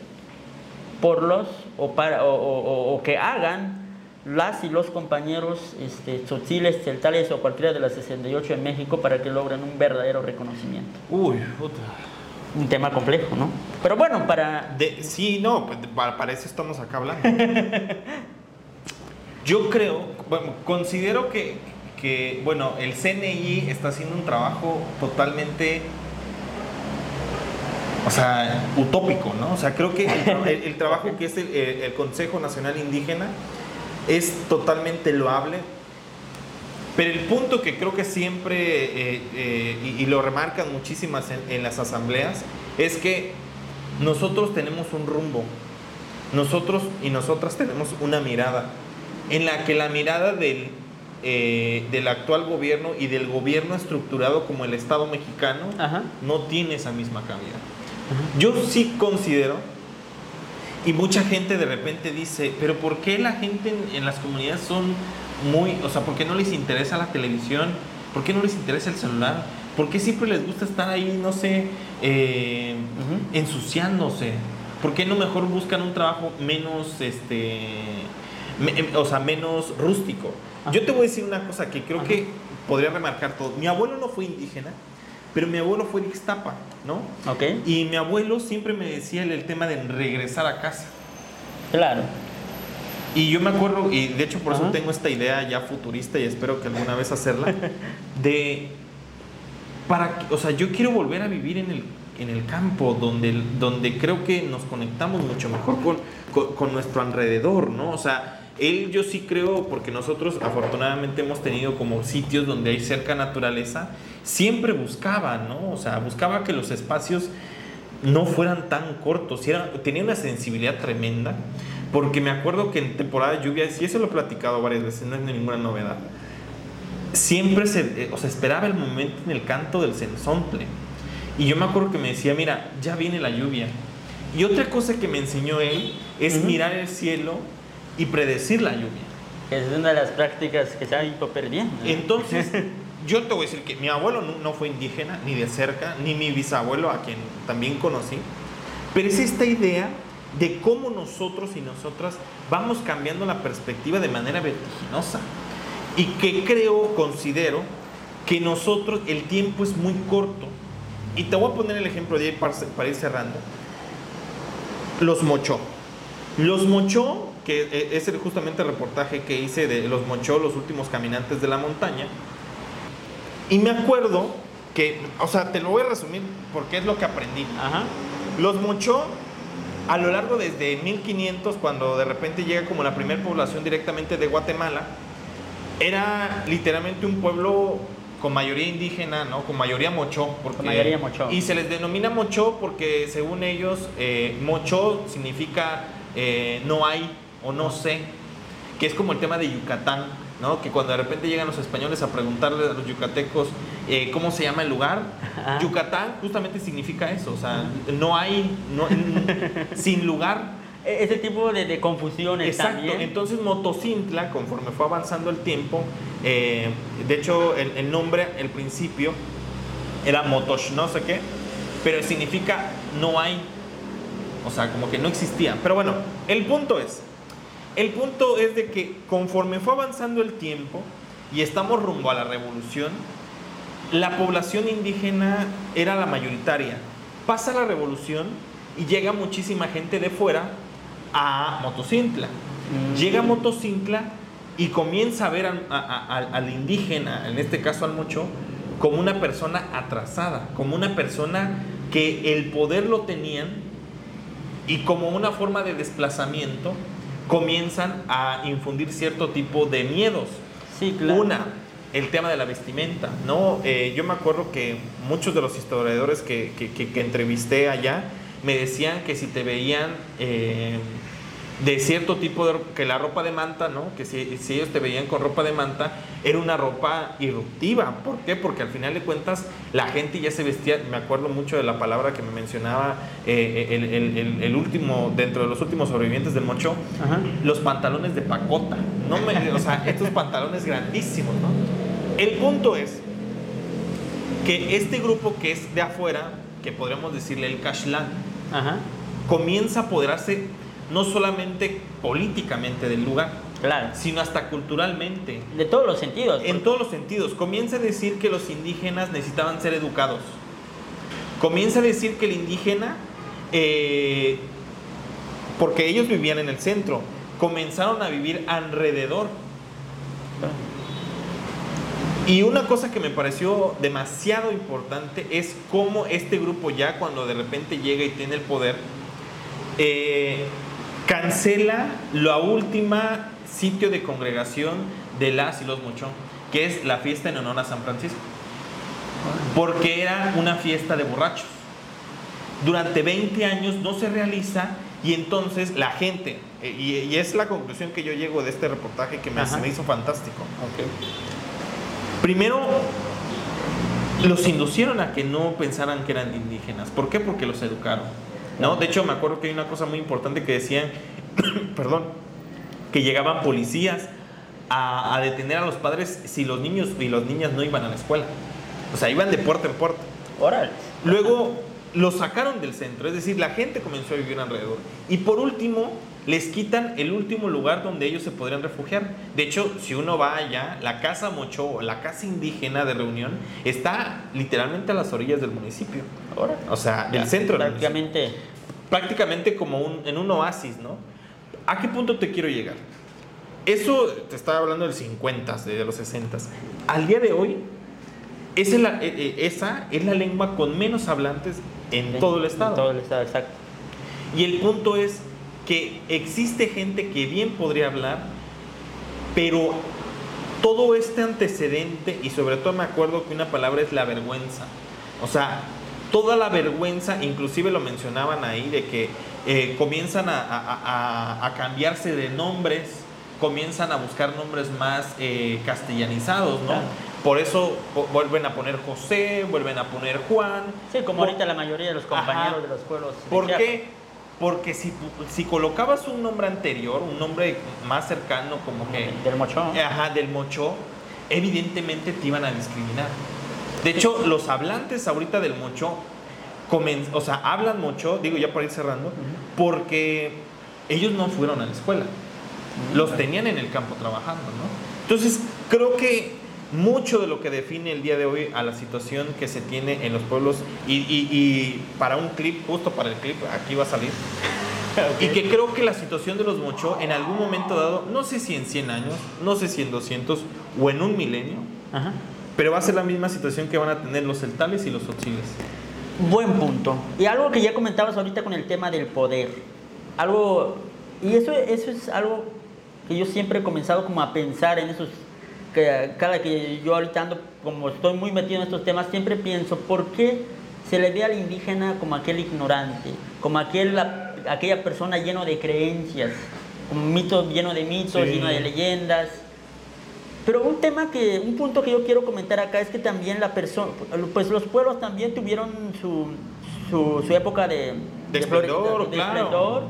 por los o, para, o, que hagan las y los compañeros este, tzotziles, celtales o cualquiera de las 68 en México para que logren un verdadero reconocimiento? Uy, puta un tema complejo, ¿no? Pero bueno, para... De, sí, no, pues, para, eso estamos acá hablando. Yo creo, bueno, considero que, que, bueno, el CNI está haciendo un trabajo totalmente, o sea, utópico, ¿no? O sea, creo que el, trabajo que es el, el Consejo Nacional Indígena es totalmente loable, pero el punto que creo que siempre, eh, eh, y, lo remarcan muchísimas en, las asambleas, es que nosotros tenemos un rumbo, nosotros y nosotras tenemos una mirada, en la que la mirada del, eh, del actual gobierno y del gobierno estructurado como el Estado mexicano no tiene esa misma calidad. Yo sí considero, y mucha gente de repente dice, pero ¿por qué la gente en las comunidades son muy, o sea, ¿por qué no les interesa la televisión? ¿Por qué no les interesa el celular? ¿Por qué siempre les gusta estar ahí, no sé, eh, ensuciándose? ¿Por qué no mejor buscan un trabajo menos, este, em, o sea, menos rústico? Yo te voy a decir una cosa que creo que podría remarcar todo. Mi abuelo no fue indígena, pero mi abuelo fue de Ixtapa, ¿no? Ok. Y mi abuelo siempre me decía el, el tema de regresar a casa. Claro. Y yo me acuerdo, y de hecho por eso tengo esta idea ya futurista y espero que alguna vez hacerla, de, para, o sea, yo quiero volver a vivir en el, en el campo, donde, donde creo que nos conectamos mucho mejor con, con, nuestro alrededor, ¿no? O sea, él yo sí creo, porque nosotros afortunadamente hemos tenido como sitios donde hay cerca naturaleza, siempre buscaba, ¿no? O sea, buscaba que los espacios no fueran tan cortos, era, tenía una sensibilidad tremenda porque me acuerdo que en temporada de lluvias, y eso lo he platicado varias veces, no es ninguna novedad, siempre se, eh, o sea, esperaba el momento en el canto del censontle. Y yo me acuerdo que me decía, mira, ya viene la lluvia. Y otra cosa que me enseñó él es mirar el cielo y predecir la lluvia. Es una de las prácticas que se han ido perdiendo. Entonces, yo te voy a decir que mi abuelo no, fue indígena, ni de cerca, ni mi bisabuelo, a quien también conocí. Pero es esta idea de cómo nosotros y nosotras vamos cambiando la perspectiva de manera vertiginosa. Y que creo, considero, que nosotros el tiempo es muy corto. Y te voy a poner el ejemplo de ahí para, ir cerrando. Los mochó. Los mochó, que e, es justamente el reportaje que hice de los mochó, los últimos caminantes de la montaña. Y me acuerdo que, o sea, te lo voy a resumir porque es lo que aprendí. Los mochó a lo largo desde 1500, cuando de repente llega como la primera población directamente de Guatemala, era literalmente un pueblo con mayoría indígena, ¿no? Con mayoría mochó. Porque, mayoría mochó. Y se les denomina mochó porque según ellos, eh, mochó significa eh, no hay o no sé, que es como el tema de Yucatán. ¿No? Que cuando de repente llegan los españoles a preguntarle a los yucatecos eh, cómo se llama el lugar, Yucatán justamente significa eso, o sea, no hay, no, sin lugar. e-, ese tipo de, de confusiones Exacto, entonces Motocintla, conforme fue avanzando el tiempo, eh, de hecho el, el, nombre, el principio, era Motosh no sé qué, pero significa no hay, o sea, como que no existía. Pero bueno, el punto es, el punto es de que conforme fue avanzando el tiempo y estamos rumbo a la revolución, la población indígena era la mayoritaria. Pasa la revolución y llega muchísima gente de fuera a Motocintla. Mm. Llega a Motocintla y comienza a ver al indígena, en este caso al mocho, como una persona atrasada, como una persona que el poder lo tenían y como una forma de desplazamiento comienzan a infundir cierto tipo de miedos. Sí, claro. Una, el tema de la vestimenta, ¿no? Eh, yo me acuerdo que muchos de los historiadores que, que, que, entrevisté allá me decían que si te veían eh, de cierto tipo de que la ropa de manta, ¿no? Que si, si, ellos te veían con ropa de manta, era una ropa irruptiva. ¿Por qué? Porque al final de cuentas la gente ya se vestía, me acuerdo mucho de la palabra que me mencionaba eh, el, el, el, último, dentro de los últimos sobrevivientes del mocho, los pantalones de pacota. No me, o sea, estos pantalones grandísimos, ¿no? El punto es que este grupo que es de afuera, que podríamos decirle el Kashlan, comienza a apoderarse no solamente políticamente del lugar, claro. sino hasta culturalmente. De todos los sentidos. En todos los sentidos. Comienza a decir que los indígenas necesitaban ser educados. Comienza a decir que el indígena, eh, porque ellos vivían en el centro, comenzaron a vivir alrededor. Y una cosa que me pareció demasiado importante es cómo este grupo ya cuando de repente llega y tiene el poder, eh, cancela la última sitio de congregación de las y los Muchón, que es la fiesta en honor a San Francisco. Porque era una fiesta de borrachos. Durante 20 años no se realiza y entonces la gente, eh, y, es la conclusión que yo llego de este reportaje que me, me hizo fantástico. Primero, los inducieron a que no pensaran que eran indígenas. ¿Por qué? Porque los educaron. ¿No? De hecho, me acuerdo que hay una cosa muy importante que decían, perdón, que llegaban policías a, detener a los padres si los niños y las niñas no iban a la escuela. O sea, iban de puerta en puerta. Luego los sacaron del centro, es decir, la gente comenzó a vivir alrededor. Y por último, les quitan el último lugar donde ellos se podrían refugiar. De hecho, si uno va allá, la casa Mocho, la casa indígena de reunión, está literalmente a las orillas del municipio. Ahora, o sea, del centro prácticamente. Prácticamente como un, en un oasis, ¿no? ¿A qué punto te quiero llegar? Eso te estaba hablando del 50, de los 60. Al día de hoy, esa es la, e, e, esa es la lengua con menos hablantes en todo el estado. En todo el estado, exacto. Y el punto es, que existe gente que bien podría hablar, pero todo este antecedente, y sobre todo me acuerdo que una palabra es la vergüenza. O sea, toda la vergüenza, inclusive lo mencionaban ahí, de que eh, comienzan a, cambiarse de nombres, comienzan a buscar nombres más eh, castellanizados, ¿no? Por eso vuelven a poner José, vuelven a poner Juan. Sí, como ahorita la mayoría de los compañeros de los pueblos. ¿Por qué? Porque si, si colocabas un nombre anterior, un nombre más cercano como que... Del mocho. Ajá, del mocho, evidentemente te iban a discriminar. De hecho, los hablantes ahorita del mocho, o sea, hablan mocho, digo ya para ir cerrando, porque ellos no fueron a la escuela. Los tenían en el campo trabajando, ¿no? Entonces, creo que mucho de lo que define el día de hoy a la situación que se tiene en los pueblos y, para un clip, justo para el clip, aquí va a salir. Y que creo que la situación de los mocho en algún momento dado, no sé si en 100 años, no sé si en 200 o en un milenio, pero va a ser la misma situación que van a tener los celtales y los otziles. Buen punto. Y algo que ya comentabas ahorita con el tema del poder. Algo, y eso, eso es algo que yo siempre he comenzado como a pensar en esos que cada que yo ahorita ando, como estoy muy metido en estos temas, siempre pienso, ¿por qué se le ve al indígena como aquel ignorante, como aquel, aquella persona lleno de creencias, un mito lleno de mitos, lleno de leyendas? Pero un tema que, un punto que yo quiero comentar acá es que también la persona, pues los pueblos también tuvieron su, su, época de, de, esplendor, claro.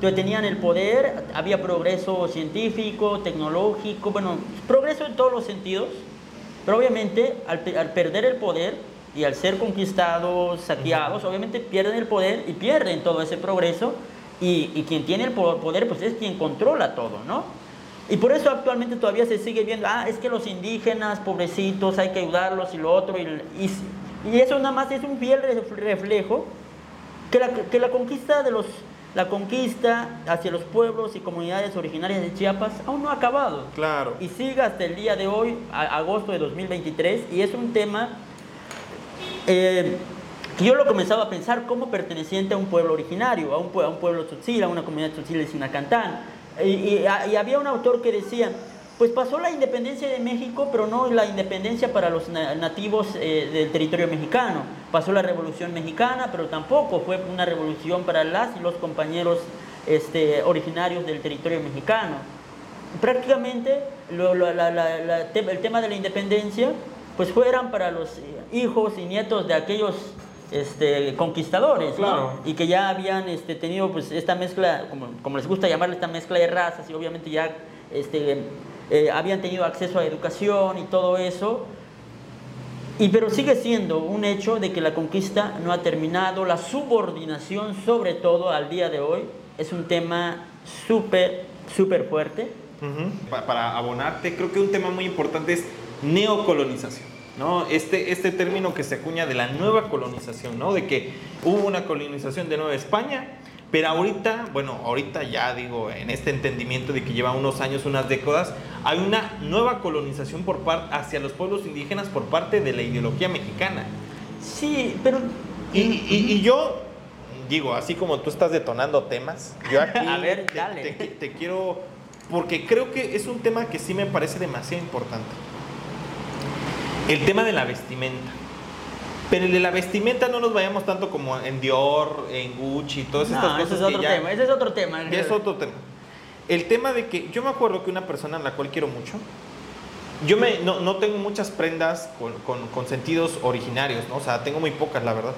tenían el poder, había progreso científico, tecnológico, bueno, progreso en todos los sentidos, pero obviamente al, perder el poder y al ser conquistados, saqueados, obviamente pierden el poder y pierden todo ese progreso y, y, quien tiene el poder pues es quien controla todo, ¿no? Y por eso actualmente todavía se sigue viendo, ah, es que los indígenas, pobrecitos, hay que ayudarlos y lo otro, y, y, y eso nada más es un fiel reflejo que la, que la conquista de los la conquista hacia los pueblos y comunidades originarias de Chiapas aún no ha acabado. Claro. Y sigue hasta el día de hoy, agosto de 2023, y es un tema eh, que yo lo comenzaba a pensar como perteneciente a un pueblo originario, a un, a un pueblo tzotzil, a una comunidad tzotzil de Sinacantán. Y, y, y había un autor que decía, pues pasó la independencia de México, pero no la independencia para los nativos eh, del territorio mexicano. Pasó la revolución mexicana, pero tampoco fue una revolución para las y los compañeros este, originarios del territorio mexicano. Prácticamente el tema de la independencia, pues fueran para los hijos y nietos de aquellos este, conquistadores, y que ya habían este, tenido pues, esta mezcla, como, como les gusta llamarle esta mezcla de razas, y obviamente ya este, eh, habían tenido acceso a educación y todo eso. Y pero sigue siendo un hecho de que la conquista no ha terminado, la subordinación sobre todo al día de hoy es un tema súper, súper fuerte. para, abonarte, creo que un tema muy importante es neocolonización. ¿No? Este, este término que se acuña de la nueva colonización, ¿no? de que hubo una colonización de Nueva España pero ahorita, bueno, ahorita ya digo, en este entendimiento de que lleva unos años, unas décadas, hay una nueva colonización por parte hacia los pueblos indígenas por parte de la ideología mexicana. Sí, pero... Y, y, yo digo, así como tú estás detonando temas, yo aquí A ver, dale. te quiero, porque creo que es un tema que sí me parece demasiado importante. El tema de la vestimenta. Pero el de la vestimenta no nos vayamos tanto como en Dior, en Gucci, todas estas cosas. Ese es otro tema, ese es otro tema. Es otro tema. El tema de que yo me acuerdo que una persona a la cual quiero mucho, yo me, no, no tengo muchas prendas con, con, con, sentidos originarios, ¿no? O sea, tengo muy pocas, la verdad.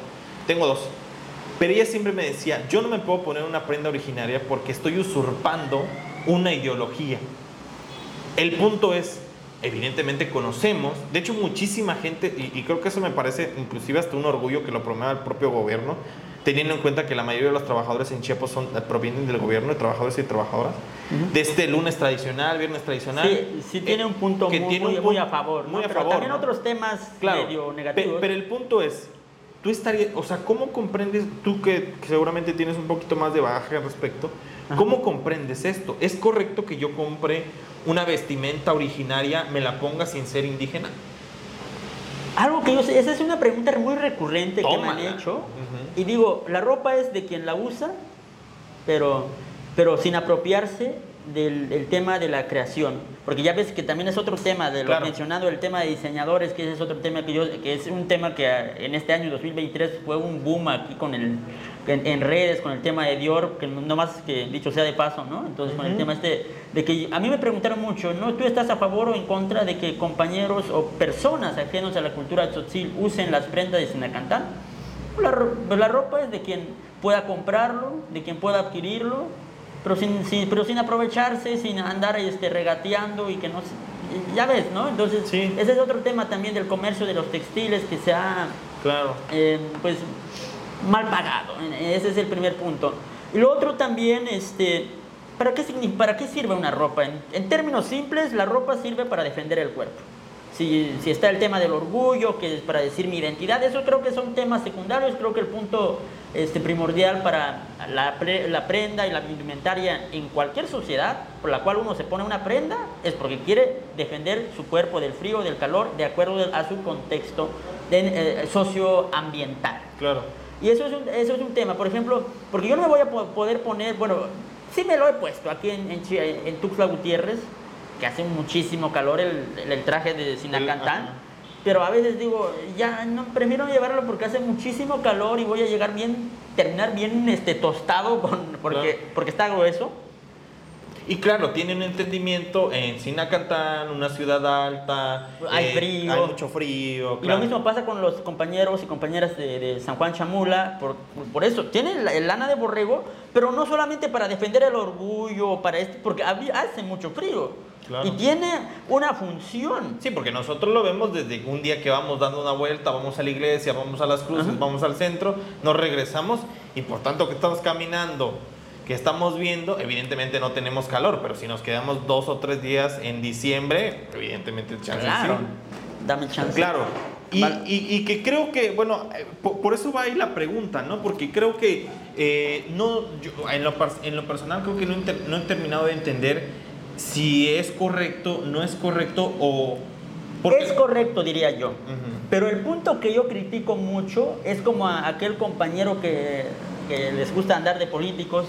Tengo dos. Pero ella siempre me decía, yo no me puedo poner una prenda originaria porque estoy usurpando una ideología. El punto es, evidentemente conocemos, de hecho muchísima gente, y, creo que eso me parece inclusive hasta un orgullo que lo promueva el propio gobierno, teniendo en cuenta que la mayoría de los trabajadores en Chiapas son, provienen del gobierno, de trabajadores y trabajadoras, de este lunes tradicional, viernes tradicional. Sí, sí tiene un punto que muy, tiene muy, a favor, muy a favor, también otros temas medio negativos. Pero, el punto es, tú estarías, o sea, ¿cómo comprendes, tú que, seguramente tienes un poquito más de bagaje al respecto, ¿cómo comprendes esto? ¿Es correcto que yo compre una vestimenta originaria me la ponga sin ser indígena? Algo que yo sé, esa es una pregunta muy recurrente que me han hecho. Y digo, la ropa es de quien la usa, pero, pero sin apropiarse del tema de la creación. Porque ya ves que también es otro tema de lo mencionado, el tema de diseñadores, que es otro tema que yo, que es un tema que en este año 2023 fue un boom aquí con el, en, redes, con el tema de Dior, que no más que dicho sea de paso, ¿no? Entonces con el tema este, de que a mí me preguntaron mucho, ¿no? ¿Tú estás a favor o en contra de que compañeros o personas ajenos a la cultura tzotzil usen las prendas de Sinacantán? La, pues la ropa es de quien pueda comprarlo, de quien pueda adquirirlo, pero sin, pero sin aprovecharse, sin andar este, regateando y que no... Ya ves, ¿no? Entonces, ese es otro tema también del comercio de los textiles que se ha... Claro. Eh, pues mal pagado. Ese es el primer punto. Y lo otro también, este, ¿para qué, para qué sirve una ropa? En, en términos simples, la ropa sirve para defender el cuerpo si, si, está el tema del orgullo, que es para decir mi identidad, eso creo que son temas secundarios, creo que el punto este, primordial para la, la prenda y la indumentaria en cualquier sociedad por la cual uno se pone una prenda es porque quiere defender su cuerpo del frío, del calor, de acuerdo a su contexto de, eh, socioambiental. Claro. Y eso es, un, eso es un tema, por ejemplo, porque yo no me voy a poder poner, bueno, sí me lo he puesto aquí en, en, en Tuxtla Gutiérrez, que hace muchísimo calor el, el traje de Sinacantán. Pero a veces digo, ya no, prefiero llevarlo porque hace muchísimo calor y voy a llegar bien, terminar bien este, tostado con, porque, porque está grueso. Y claro, tiene un entendimiento en Sinacantán, una ciudad alta. Hay eh, frío. Hay mucho frío. Y claro. lo mismo pasa con los compañeros y compañeras de, de San Juan Chamula, por, por eso, tienen el lana de borrego, pero no solamente para defender el orgullo, para este, porque hace mucho frío. Claro. Y tiene una función. Sí, porque nosotros lo vemos desde un día que vamos dando una vuelta, vamos a la iglesia, vamos a las cruces, Ajá. vamos al centro, nos regresamos y por tanto que estamos caminando, que estamos viendo, evidentemente no tenemos calor, pero si nos quedamos dos o tres días en diciembre, evidentemente chance Claro. Dame chance. Claro. Y, Vale. y- y que creo que, bueno, eh, por, por eso va ahí la pregunta, ¿no? Porque creo que eh, no, yo, en, lo, en lo personal creo que no, inter- no he terminado de entender si es correcto, no es correcto o... porque- Es correcto, diría yo. Ujú. Pero el punto que yo critico mucho es como a aquel compañero que, que les gusta andar de políticos.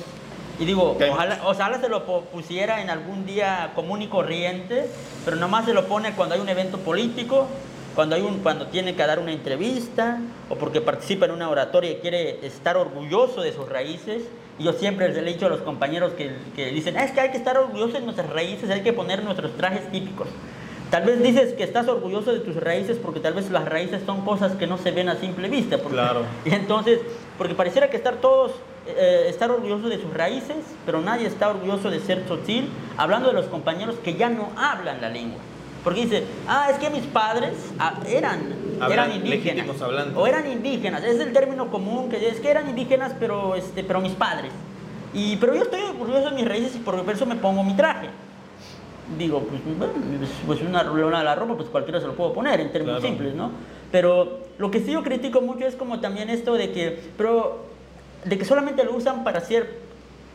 Y digo, ojalá, ojalá se lo pusiera en algún día común y corriente, pero nomás se lo pone cuando hay un evento político, cuando, hay un, cuando tiene que dar una entrevista, o porque participa en una oratoria y quiere estar orgulloso de sus raíces. Yo siempre les he dicho a los compañeros que, que dicen, "Ah, es que hay que estar orgullosos de nuestras raíces, hay que poner nuestros trajes típicos. Tal vez dices que estás orgulloso de tus raíces porque tal vez las raíces son cosas que no se ven a simple vista. porque- Claro. Y entonces, porque pareciera que estar todos, eh, estar orgullosos de sus raíces, pero nadie está orgulloso de ser tzotzil, hablando de los compañeros que ya no hablan la lengua. Porque dice, ah, es que mis padres ah, eran, eran indígenas. O eran indígenas, es el término común, que es que eran indígenas, pero, este, pero mis padres. Y, pero yo estoy orgulloso de mis raíces y por eso me pongo mi traje. Digo, pues, bueno, pues una lona de la ropa, pues cualquiera se lo puedo poner en términos Claro. simples, ¿no? Pero lo que sí yo critico mucho es como también esto de que, pero, de que solamente lo usan para hacer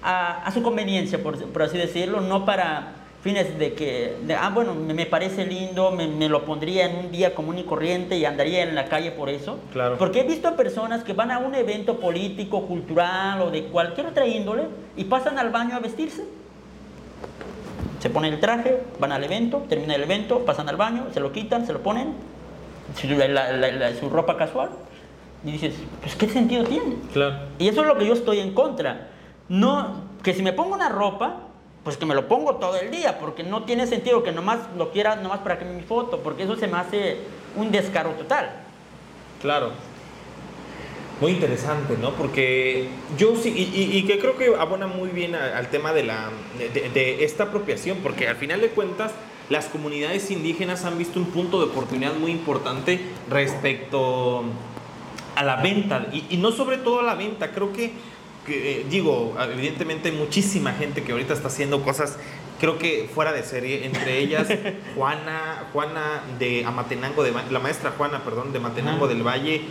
a, a su conveniencia, por, por así decirlo, no para fines de que, de, ah, bueno, me, me parece lindo, me, me lo pondría en un día común y corriente y andaría en la calle por eso. Claro. Porque he visto a personas que van a un evento político, cultural o de cualquier otra índole y pasan al baño a vestirse. Se ponen el traje, van al evento, termina el evento, pasan al baño, se lo quitan, se lo ponen, su, la- la- la- su ropa casual, y dices, pues ¿qué sentido tiene? Claro. Y eso es lo que yo estoy en contra. No, que si me pongo una ropa, pues que me lo pongo todo el día, porque no tiene sentido que nomás lo quiera nomás para que me mi foto, porque eso se me hace un descaro total. Claro. Muy interesante, ¿no? Porque yo sí, y, que creo que abona muy bien al tema de, la, de esta apropiación, porque al final de cuentas las comunidades indígenas han visto un punto de oportunidad muy importante respecto a la venta, y, y no sobre todo a la venta, creo que, que, eh, digo, evidentemente hay muchísima gente que ahorita está haciendo cosas, creo que fuera de serie, entre ellas Juana, Juana de Amatenango, de, la maestra Juana, perdón, de Matenango Ajá. del Valle,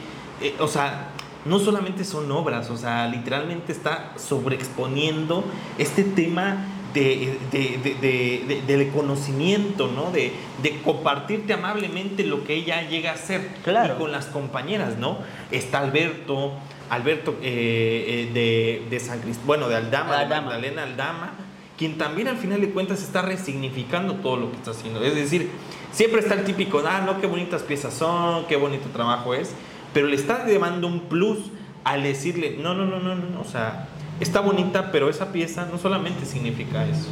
eh, o sea, no solamente son obras, o sea, literalmente está sobreexponiendo este tema de, de- de- de- de- del conocimiento, ¿no? De, de compartirte amablemente lo que ella llega a hacer Claro. y con las compañeras, ¿no? Está Alberto, Alberto eh, eh, de, de San Cristóbal, bueno, de Aldama, de Aldama. Magdalena Aldama, quien también al final de cuentas está resignificando todo lo que está haciendo. Es decir, siempre está el típico, ah, no, qué bonitas piezas son, qué bonito trabajo es, pero le está llevando un plus al decirle, no, no, no, no, no, o sea, está bonita, pero esa pieza no solamente significa eso.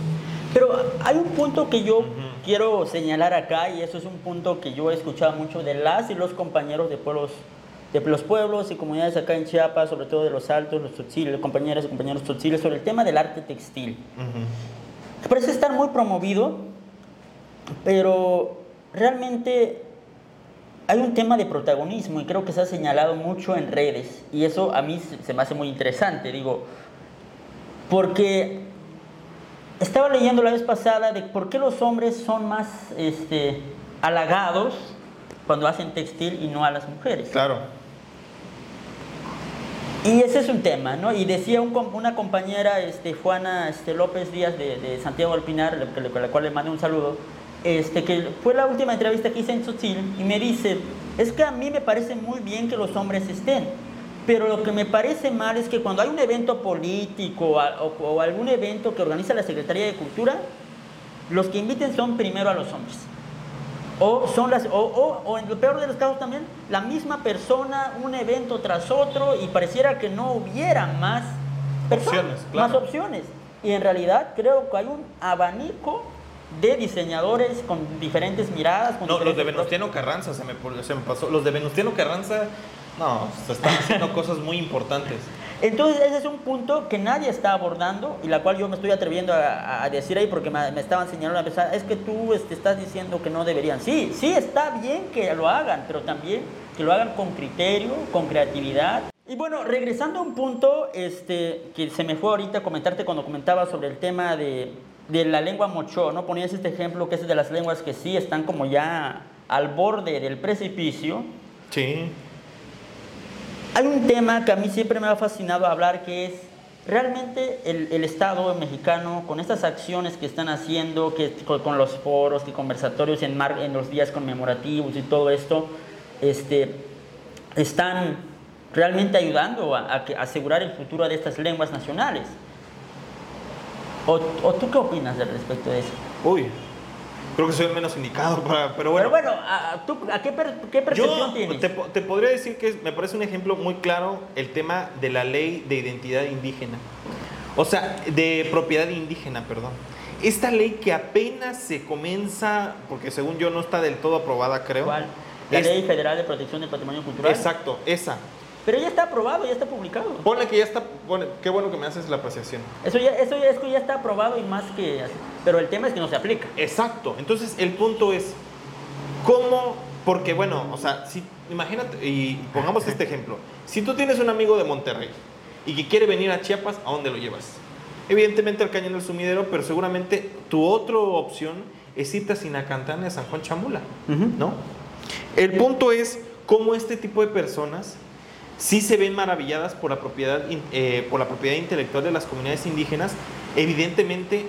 Pero hay un punto que yo Ujú. quiero señalar acá y eso es un punto que yo he escuchado mucho de las y los compañeros de pueblos de los pueblos y comunidades acá en Chiapas, sobre todo de los altos, los tzotziles, compañeras y compañeros tzotziles, sobre el tema del arte textil. Parece estar muy promovido, pero realmente hay un tema de protagonismo y creo que se ha señalado mucho en redes y eso a mí se- se me hace muy interesante, digo, porque estaba leyendo la vez pasada de por qué los hombres son más este, halagados cuando hacen textil y no a las mujeres. Claro. Y ese es un tema, ¿no? Y decía un una compañera, este, Juana este, López Díaz de, de Santiago del Pinar, la, la- cual le mando un saludo, este, que fue la última entrevista que hice en Tzotzil y me dice, es que a mí me parece muy bien que los hombres estén, pero lo que me parece mal es que cuando hay un evento político o, a- o- o algún evento que organiza la Secretaría de Cultura, los que inviten son primero a los hombres. O son las, o, o- o en lo peor de los casos también, la misma persona, un evento tras otro, y pareciera que no hubiera más personas, Opciones, claro. más opciones. y en realidad creo que hay un abanico de diseñadores con diferentes miradas. Con no, los de Venustiano Carranza se me, se me pasó. Los de Venustiano Carranza, no, se están haciendo cosas muy importantes. Entonces ese es un punto que nadie está abordando y la cual yo me estoy atreviendo a, a decir ahí porque me, me estaban señalando a empezar, es que tú este, estás diciendo que no deberían. Sí, sí está bien que lo hagan, pero también que lo hagan con criterio, con creatividad. Y bueno, regresando a un punto este, que se me fue ahorita a comentarte cuando comentaba sobre el tema de, de la lengua mocho, ¿no? Ponías este ejemplo que es de las lenguas que sí están como ya al borde del precipicio. Sí. Hay un tema que a mí siempre me ha fascinado hablar, que es realmente el, Estado mexicano, con estas acciones que están haciendo, que, con, los foros y conversatorios en, mar- en los días conmemorativos y todo esto, este, están realmente ayudando a, asegurar el futuro de estas lenguas nacionales. ¿O, o tú qué opinas al respecto de eso? Uy, creo que soy el menos indicado para. Pero bueno. Pero bueno, ¿a, a- tú, ¿a qué, per- qué percepción Yo tienes? te, te podría decir que me parece un ejemplo muy claro el tema de la ley de identidad indígena. O sea, de propiedad indígena, perdón. Esta ley que apenas se comienza, porque según yo no está del todo aprobada, creo. ¿Cuál? La Es- Ley Federal de Protección del Patrimonio Cultural. Exacto, esa. Pero ya está aprobado, ya está publicado. Ponle que ya está. Qué bueno que me haces la apreciación. Eso ya, eso ya, ya está aprobado y más que... Pero el tema es que no se aplica. Exacto. Entonces, el punto es, ¿cómo? Porque, bueno, o sea, si, imagínate, y pongamos este ejemplo. Si tú tienes un amigo de Monterrey y que quiere venir a Chiapas, ¿a dónde lo llevas? Evidentemente al Cañón del Sumidero, pero seguramente tu otra opción es irte a Sinacantán y a San Juan Chamula, ¿no? El punto es cómo este tipo de personas sí se ven maravilladas por la propiedad, eh, por la propiedad intelectual de las comunidades indígenas, evidentemente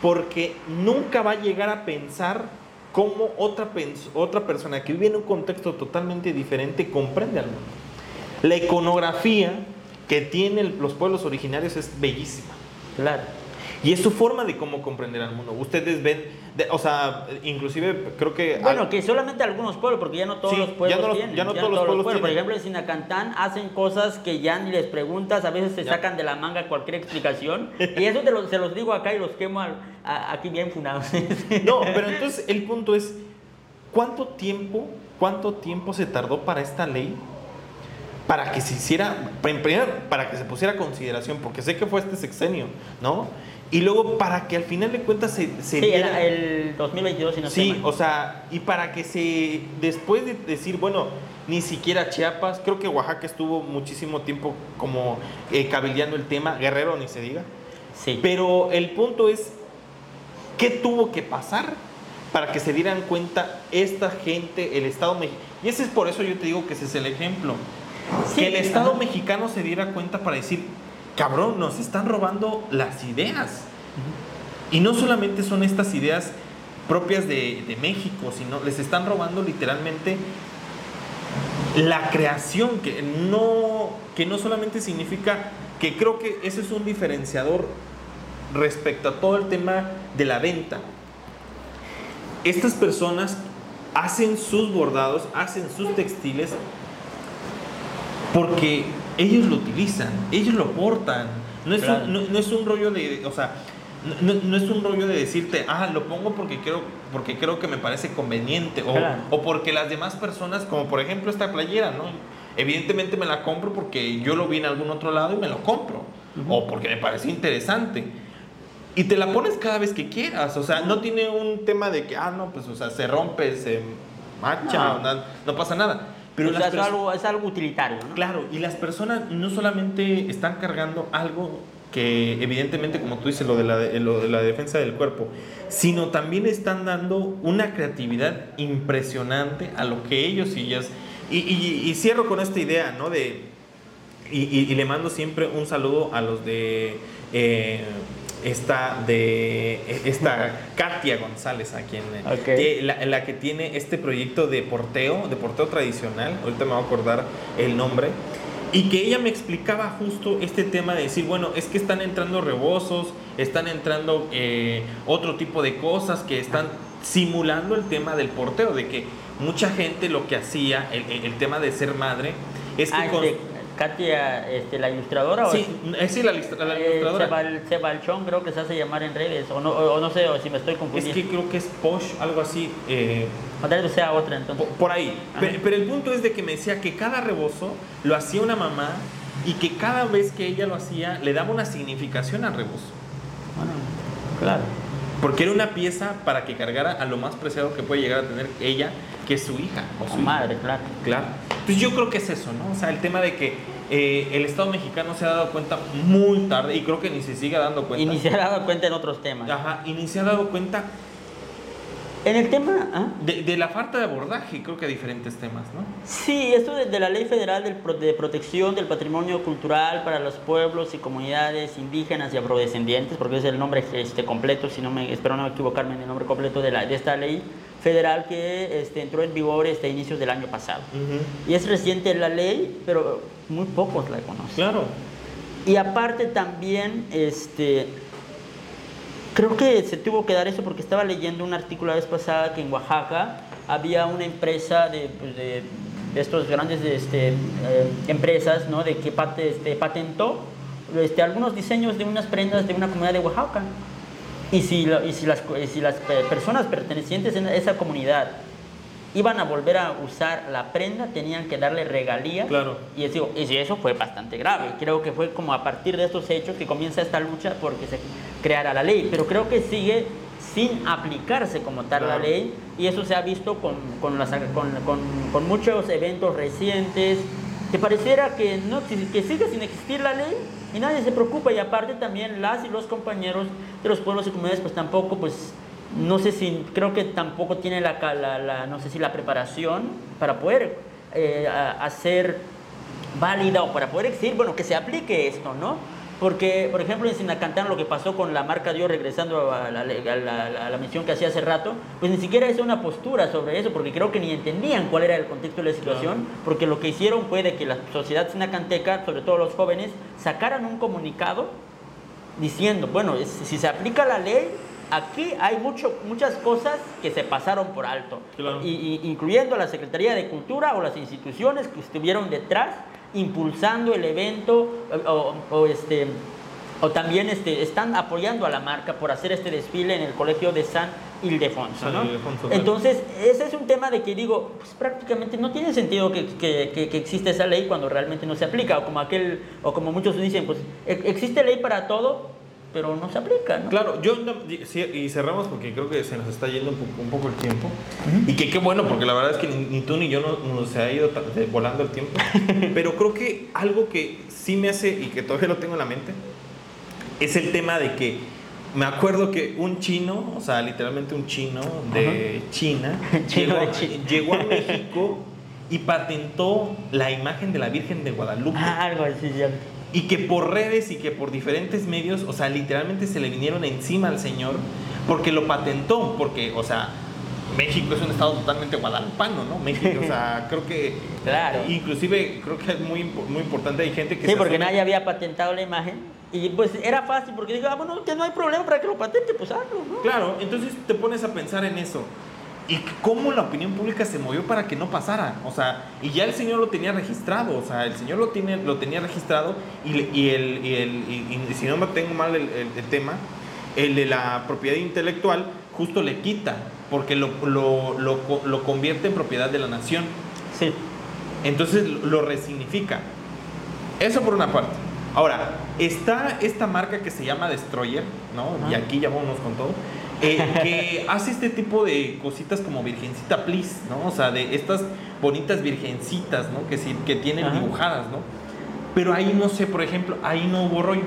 porque nunca va a llegar a pensar cómo otra, otra persona que vive en un contexto totalmente diferente comprende al mundo. La iconografía que tienen los pueblos originarios es bellísima. Claro. Y es su forma de cómo comprender al mundo. Ustedes ven, de- o sea, inclusive creo que... Bueno, que solamente algunos pueblos, porque ya no todos Sí, los pueblos ya no los- tienen. ya no todos los pueblos Por tienen. ejemplo, en Sinacantán hacen cosas que ya ni les preguntas, a veces se Ya. sacan de la manga cualquier explicación. y eso te lo- se los digo acá y los quemo al- a- aquí bien funados. No, pero entonces el punto es, ¿cuánto tiempo, cuánto tiempo se tardó para esta ley? Para que se hiciera, primero, para que se pusiera consideración, porque sé que fue este sexenio, ¿no? Y luego para que al final de cuentas se, se Sí, diera- era el 2022, si no Sí, o sea, y para que se, después de decir, bueno, ni siquiera Chiapas, creo que Oaxaca estuvo muchísimo tiempo como eh, cabildeando el tema, Guerrero ni se diga, Sí. pero el punto es, ¿qué tuvo que pasar para que se dieran cuenta esta gente, el Estado mexicano? Y ese es por eso yo te digo que ese es el ejemplo. Sí, que el Estado ajá. mexicano se diera cuenta para decir, cabrón, nos están robando las ideas. Y no solamente son estas ideas propias de, de México, sino les están robando literalmente la creación, que no, que no solamente significa, que creo que ese es un diferenciador respecto a todo el tema de la venta. Estas personas hacen sus bordados, hacen sus textiles porque ellos lo utilizan, ellos lo portan. No es, Claro. un, no, no es un rollo de, o sea, no, no es un rollo de decirte, ah, lo pongo porque creo, porque creo que me parece conveniente, o, Claro. o porque las demás personas, como por ejemplo esta playera, ¿no? Evidentemente me la compro porque yo lo vi en algún otro lado y me lo compro, o porque me parece interesante. Y te la pones cada vez que quieras, o sea, no tiene un tema de que, ah, no, pues, o sea, se rompe, se mancha, no, no pasa nada. Pero O sea, las es, algo, es algo utilitario, ¿no? Claro, y las personas no solamente están cargando algo que evidentemente, como tú dices, lo de la, lo de la defensa del cuerpo, sino también están dando una creatividad impresionante a lo que ellos y ellas... Y, y- y cierro con esta idea, ¿no? De, y le mando siempre un saludo a los de... eh, esta de esta Katia González a quien que la, la que tiene este proyecto de porteo de porteo tradicional ahorita me voy a acordar el nombre y que ella me explicaba justo este tema de decir bueno es que están entrando rebozos están entrando eh, otro tipo de cosas que están simulando el tema del porteo de que mucha gente lo que hacía el, tema de ser madre es que Ah, con- Katia, este, la ilustradora. Sí, es sí, la, la eh, ilustradora. Sebalchón creo que se hace llamar en redes, o no, o, no sé, o si me estoy confundiendo. Es que creo que es Posh, algo así. Eh, tal vez sea otra entonces. Por, ahí. Pero, pero, el punto es de que me decía que cada rebozo lo hacía una mamá y que cada vez que ella lo hacía le daba una significación al rebozo. Bueno, claro. Porque era una pieza para que cargara a lo más preciado que puede llegar a tener ella, que es su hija. O su madre, claro. Claro. Entonces yo creo que es eso, ¿no? O sea, el tema de que eh, el Estado mexicano se ha dado cuenta muy tarde, y creo que ni se sigue dando cuenta. Y ni se ha dado cuenta en otros temas. Ajá, y ni se ha dado cuenta en el tema... ¿ah? De, la falta de abordaje, creo que a diferentes temas, ¿no? Sí, esto de, la Ley Federal de, Protección del Patrimonio Cultural para los pueblos y comunidades indígenas y afrodescendientes, porque es el nombre este, completo, si no me, espero no equivocarme en el nombre completo de, la, de esta ley federal que este, entró en vigor este, a inicios del año pasado. Y es reciente la ley, pero muy pocos la conocen. Claro. Y aparte también, este, Creo que se tuvo que dar eso porque estaba leyendo un artículo la vez pasada que en Oaxaca había una empresa de, pues de, estos grandes este, eh, empresas ¿no? de que este, patentó este, algunos diseños de unas prendas de una comunidad de Oaxaca. Y si, y si, las, y si las personas pertenecientes a esa comunidad iban a volver a usar la prenda, tenían que darle regalías. Claro. Y eso, y eso fue bastante grave. Creo que fue como a partir de estos hechos que comienza esta lucha porque se creara la ley. Pero creo que sigue sin aplicarse como tal la ley y eso se ha visto con, con, las, con, con, muchos eventos recientes que pareciera que, no, que sigue sin existir la ley y nadie se preocupa y aparte también las y los compañeros de los pueblos y comunidades pues tampoco pues no sé si, creo que tampoco tiene la, la, no sé si la preparación para poder eh, hacer válida o para poder decir, bueno, que se aplique esto, ¿no? Porque, por ejemplo, en Sinacantán lo que pasó con la marca Dios, regresando a la, a la, mención que hacía hace rato, pues ni siquiera es una postura sobre eso, porque creo que ni entendían cuál era el contexto de la situación, porque lo que hicieron fue de que la sociedad sinacanteca, sobre todo los jóvenes, sacaran un comunicado diciendo, bueno, si se aplica la ley, aquí hay mucho, muchas cosas que se pasaron por alto, y, incluyendo la Secretaría de Cultura o las instituciones que estuvieron detrás impulsando el evento o, este, o también este, están apoyando a la marca por hacer este desfile en el colegio de San Ildefonso. Entonces, ese es un tema de que digo, pues prácticamente no tiene sentido que, que, que, existe esa ley cuando realmente no se aplica, o como aquel, o como muchos dicen, pues e, existe ley para todo, pero no se aplica, ¿no? Claro, yo y cerramos porque creo que se nos está yendo un poco, el tiempo. Y que qué bueno, porque la verdad es que ni, tú ni yo no, nos ha ido volando el tiempo. pero creo que algo que sí me hace y que todavía lo tengo en la mente es el tema de que me acuerdo que un chino, o sea, literalmente un chino de China, llegó, llegó a México y patentó la imagen de la Virgen de Guadalupe. Ah, algo así, ya y que por redes y que por diferentes medios, o sea, literalmente se le vinieron encima al señor porque lo patentó, porque, o sea, México es un estado totalmente guadalupano, ¿no? México, o sea, creo que... Claro. Inclusive creo que es muy, muy importante, hay gente que... Sí, porque nadie había patentado la imagen y pues era fácil porque digo, ah, bueno, que no hay problema para que lo patente, pues hazlo, ¿no? Claro, entonces te pones a pensar en eso y cómo la opinión pública se movió para que no pasara. O sea, y ya el señor lo tenía registrado, o sea, el señor lo, tiene, lo tenía registrado y, y el, y el si no me tengo mal el, el, tema, el de la propiedad intelectual justo le quita, porque lo, lo, lo, lo, convierte en propiedad de la nación. Sí. Entonces lo resignifica. Eso por una parte. Ahora, está esta marca que se llama Destroyer, ¿no? Y aquí ya vamos con todo eh, que hace este tipo de cositas como Virgencita Please, ¿no? O sea, de estas bonitas virgencitas, ¿no? Que, sí, que tienen dibujadas, ¿no? Pero ahí no sé, por ejemplo, ahí no hubo rollo.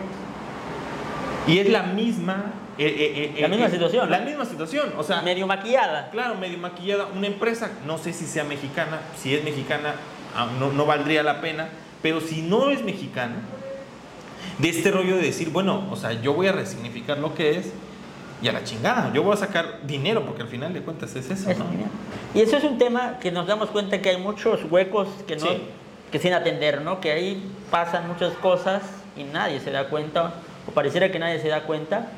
Y es la misma. Eh, eh, la misma situación. La misma situación, o sea. Medio maquillada. Claro, medio maquillada. Una empresa, no sé si sea mexicana, si es mexicana, ah, no, no valdría la pena, pero si no es mexicana, de este rollo de decir, bueno, o sea, yo voy a resignificar lo que es y a la chingada. Yo voy a sacar dinero porque al final de cuentas es eso. Y eso es un tema que nos damos cuenta que hay muchos huecos que no que sin atender, ¿no? Que ahí pasan muchas cosas y nadie se da cuenta o pareciera que nadie se da cuenta.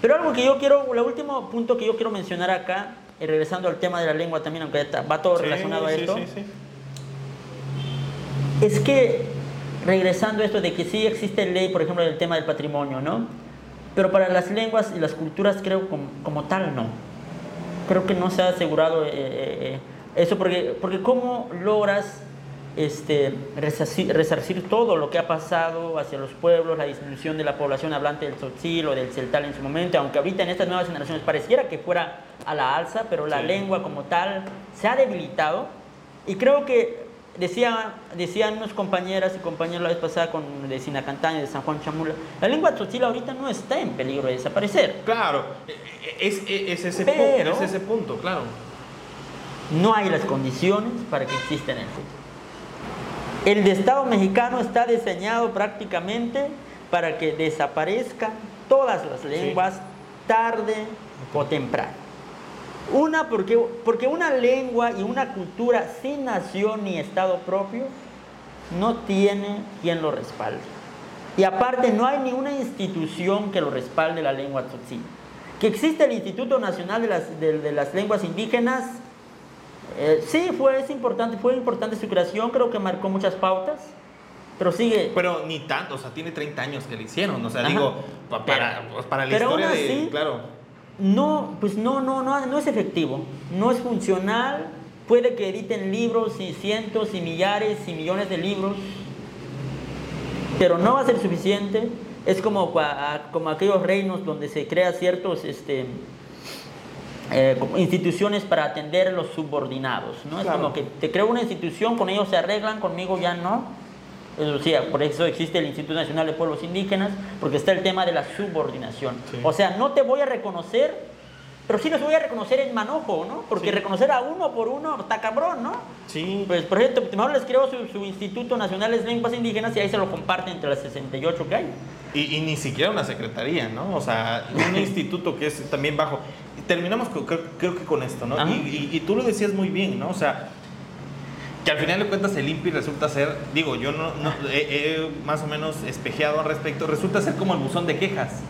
Pero algo que yo quiero, el último punto que yo quiero mencionar acá, y regresando al tema de la lengua también, aunque va todo relacionado a esto, es que regresando a esto de que sí existe ley, por ejemplo, del tema del patrimonio, ¿no? Pero para las lenguas y las culturas creo como, como tal no. Creo que no se ha asegurado eh, eh, eh, eso, porque, porque ¿cómo logras este, resarcir, todo lo que ha pasado hacia los pueblos, la disminución de la población hablante del tzotzil o del celtal en su momento, aunque ahorita en estas nuevas generaciones pareciera que fuera a la alza, pero la lengua como tal se ha debilitado. Y creo que decía, decían unos compañeras y compañeros la vez pasada con, de Sinacantaña, de San Juan Chamula, la lengua tzotzil ahorita no está en peligro de desaparecer. Claro, es, ese, punto, es ese punto, claro. No hay las condiciones para que exista en el futuro. El Estado mexicano está diseñado prácticamente para que desaparezcan todas las lenguas tarde o temprano. Una, porque, porque una lengua y una cultura sin nación ni Estado propio no tiene quien lo respalde. Y aparte no hay ninguna institución que lo respalde la lengua tzotzil. Que existe el Instituto Nacional de las, de, las Lenguas Indígenas, eh, sí, fue, es importante, fue importante su creación, creo que marcó muchas pautas, pero sigue... Pero ni tanto, o sea, tiene 30 años que le hicieron, o sea, digo, para, pues, para la historia de... Claro no, pues no, no, no, no es efectivo, no es funcional, puede que editen libros y cientos y millares y millones de libros, pero no va a ser suficiente. Es como, como aquellos reinos donde se crea ciertos este, eh, instituciones para atender a los subordinados. ¿no? Es como que te creo una institución, con ellos se arreglan, conmigo ya no. Por eso existe el Instituto Nacional de Pueblos Indígenas, porque está el tema de la subordinación. O sea, no te voy a reconocer, pero sí los voy a reconocer en manojo, ¿no? Porque reconocer a uno por uno está cabrón, ¿no? Sí. Pues, por ejemplo, mejor les creo su, Instituto Nacional de Lenguas Indígenas y ahí se lo comparten entre las 68 que hay. Y, ni siquiera una secretaría, ¿no? O sea, un instituto que es también bajo. Terminamos creo, que con esto, ¿no? Y, y, tú lo decías muy bien, ¿no? O sea, que al final de cuentas el INPI resulta ser, digo, yo no, he, más o menos espejeado al respecto, resulta ser como el buzón de quejas.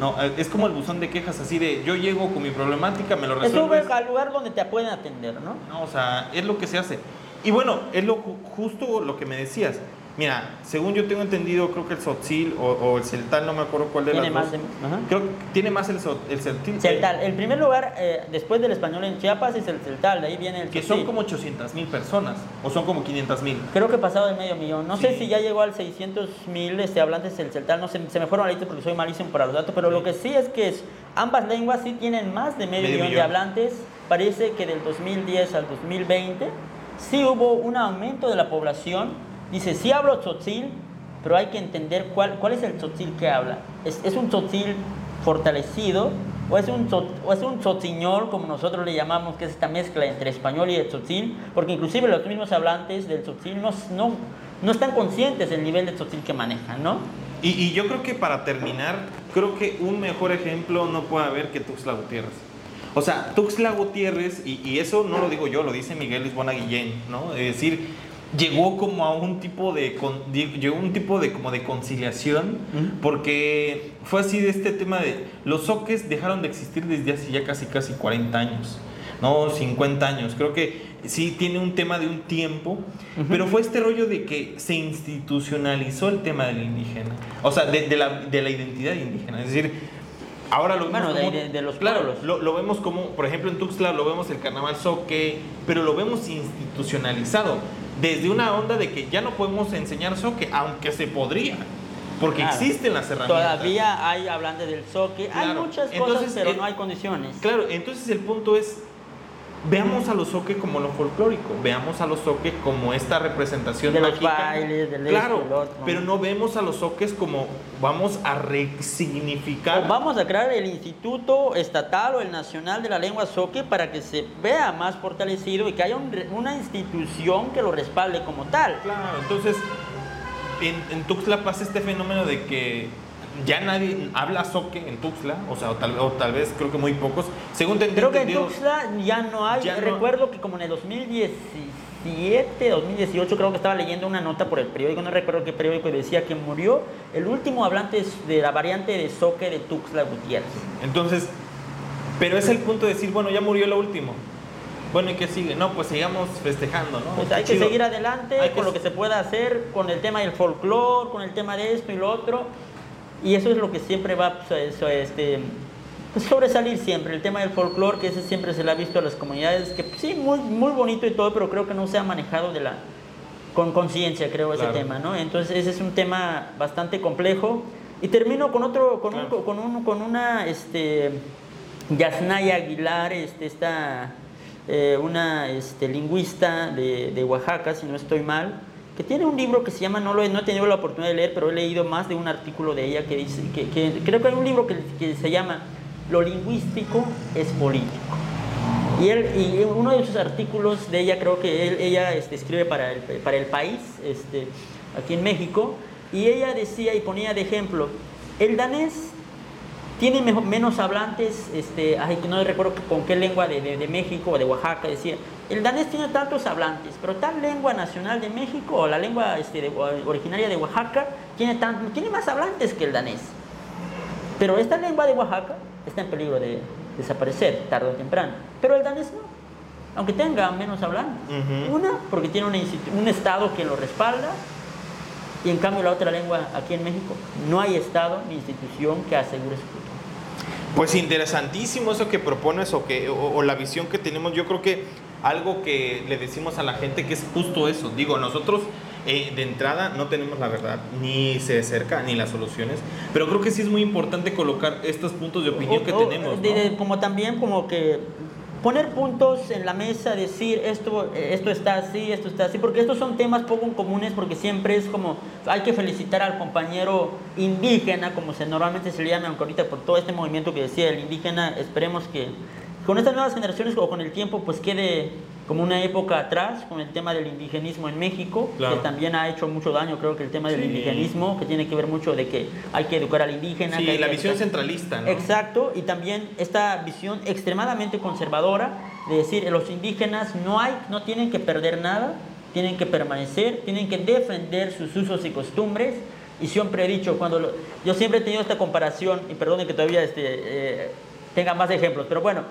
No, es como el buzón de quejas así de yo llego con mi problemática, me lo resuelvo. Es al lugar donde te pueden atender, ¿no? No, o sea, es lo que se hace. Y bueno, es lo justo lo que me decías. Mira, según yo tengo entendido, creo que el Sotzil o, el Celtal, no me acuerdo cuál de tiene las más dos. creo que tiene más el, el Celtil. Celtal. El primer lugar, eh, después del español en Chiapas, es el Celtal. De ahí viene el Que son como 800 mil personas, o son como 500 mil. Creo que pasado de medio millón. No sé si ya llegó al 600 mil este, hablantes del Celtal. No sé, se me fueron a porque soy malísimo para los datos. Pero lo que sí es que es, ambas lenguas sí tienen más de medio, millón, millón de hablantes. Parece que del 2010 al 2020 sí hubo un aumento de la población. Dice, sí hablo tzotzil, pero hay que entender cuál, cuál es el tzotzil que habla. ¿Es, es un tzotzil fortalecido o es un, o es un tzotziñol, como nosotros le llamamos, que es esta mezcla entre español y el? Porque inclusive los mismos hablantes del tzotzil no, no, no están conscientes del nivel de tzotzil que manejan, ¿no? Y, y, yo creo que para terminar, creo que un mejor ejemplo no puede haber que Tuxtla Gutiérrez. O sea, Tuxtla Gutiérrez, y, y, eso no lo digo yo, lo dice Miguel Lisbona Guillén, ¿no? Es decir, llegó como a un tipo de llegó un tipo de como de conciliación porque fue así de este tema de los soques dejaron de existir desde hace ya casi casi 40 años no 50 años. Creo que sí tiene un tema de un tiempo pero fue este rollo de que se institucionalizó el tema del indígena o sea de, la, de la identidad indígena. Es decir Ahora lo vemos como, de, los claro, lo, lo, vemos como, por ejemplo, en Tuxtla lo vemos el carnaval soque, pero lo vemos institucionalizado desde una onda de que ya no podemos enseñar soque, aunque se podría. Porque existen las herramientas. Todavía hay hablando del soque, hay muchas cosas, pero no hay condiciones. Claro, entonces el punto es veamos a los soque como lo folclórico, veamos a los soque como esta representación de los bailes, del claro, pero no vemos a los soques como vamos a resignificar. vamos a crear el instituto estatal o el nacional de la lengua soque para que se vea más fortalecido y que haya una institución que lo respalde como tal. Claro, entonces en, en Tuxtla pasa este fenómeno de que ya nadie habla soque en Tuxtla, o sea, o tal, vez creo que muy pocos. Según te Creo que en Tuxtla ya no hay. recuerdo que como en el 2017, 2018, creo que estaba leyendo una nota por el periódico, no recuerdo qué periódico, decía que murió el último hablante de la variante de soque de Tuxtla Gutiérrez. Entonces, pero es el punto de decir, bueno, ya murió el último. Bueno, ¿y qué sigue? No, pues sigamos festejando, ¿no? Pues Qué hay que chido. seguir adelante Hay que con lo que se pueda hacer, con el tema del folclore, con el tema de esto y lo otro. Y eso es lo que siempre va pues, a este, pues, sobresalir siempre. El tema del folclore, que ese siempre se le ha visto a las comunidades, que pues, sí, muy, muy bonito y todo, pero creo que no se ha manejado de la, con conciencia, creo, ese tema, ¿no? Entonces ese es un tema bastante complejo. Y termino con otro, con, Claro. un, con, un- con una, este, Yasnaya Aguilar, este, esta, eh, una este, lingüista de, de Oaxaca, si no estoy mal, que tiene un libro que se llama, no, lo he, no he tenido la oportunidad de leer, pero he leído más de un artículo de ella que dice, que, creo que hay un libro que, que se llama Lo lingüístico es político. Y, él, y uno de sus artículos de ella, creo que ella este, escribe para el, para el país, este, aquí en México, y ella decía y ponía de ejemplo, el danés tiene menos hablantes, este, ay, no recuerdo con qué lengua de- de México o de Oaxaca, decía, el danés tiene tantos hablantes, pero tal lengua nacional de México o la lengua este, de- originaria de Oaxaca tiene, tan, tiene más hablantes que el danés. Pero esta lengua de Oaxaca está en peligro de desaparecer tarde o temprano. Pero el danés no, aunque tenga menos hablantes. Una, porque tiene un Estado que lo respalda, y en cambio la otra lengua aquí en México, no hay Estado ni institución que asegure su futuro. Pues interesantísimo eso que propones o, que, o, o la visión que tenemos. Yo creo que algo que le decimos a la gente que es justo eso. Digo, nosotros eh, de entrada no tenemos la verdad, ni se acerca, ni las soluciones, pero creo que sí es muy importante colocar estos puntos de opinión O- que o, tenemos. de- como también como que poner puntos en la mesa, decir esto, esto está así, esto está así, porque estos son temas poco comunes, porque siempre es como, hay que felicitar al compañero indígena, como se normalmente se le llama, aunque ahorita por todo este movimiento que decía el indígena, esperemos que con estas nuevas generaciones o con el tiempo pues quede como una época atrás con el tema del indigenismo en México, Claro. que también ha hecho mucho daño, creo que el tema del Sí. indigenismo, que tiene que ver mucho de que hay que educar al indígena. Sí, que la que visión educar- centralista, ¿no? Exacto, y también esta visión extremadamente conservadora de decir los indígenas no hay, no tienen que perder nada, tienen que permanecer, tienen que defender sus usos y costumbres. Y siempre he dicho, cuando lo- yo siempre he tenido esta comparación, y perdonen que todavía este, eh, tenga más ejemplos, pero bueno,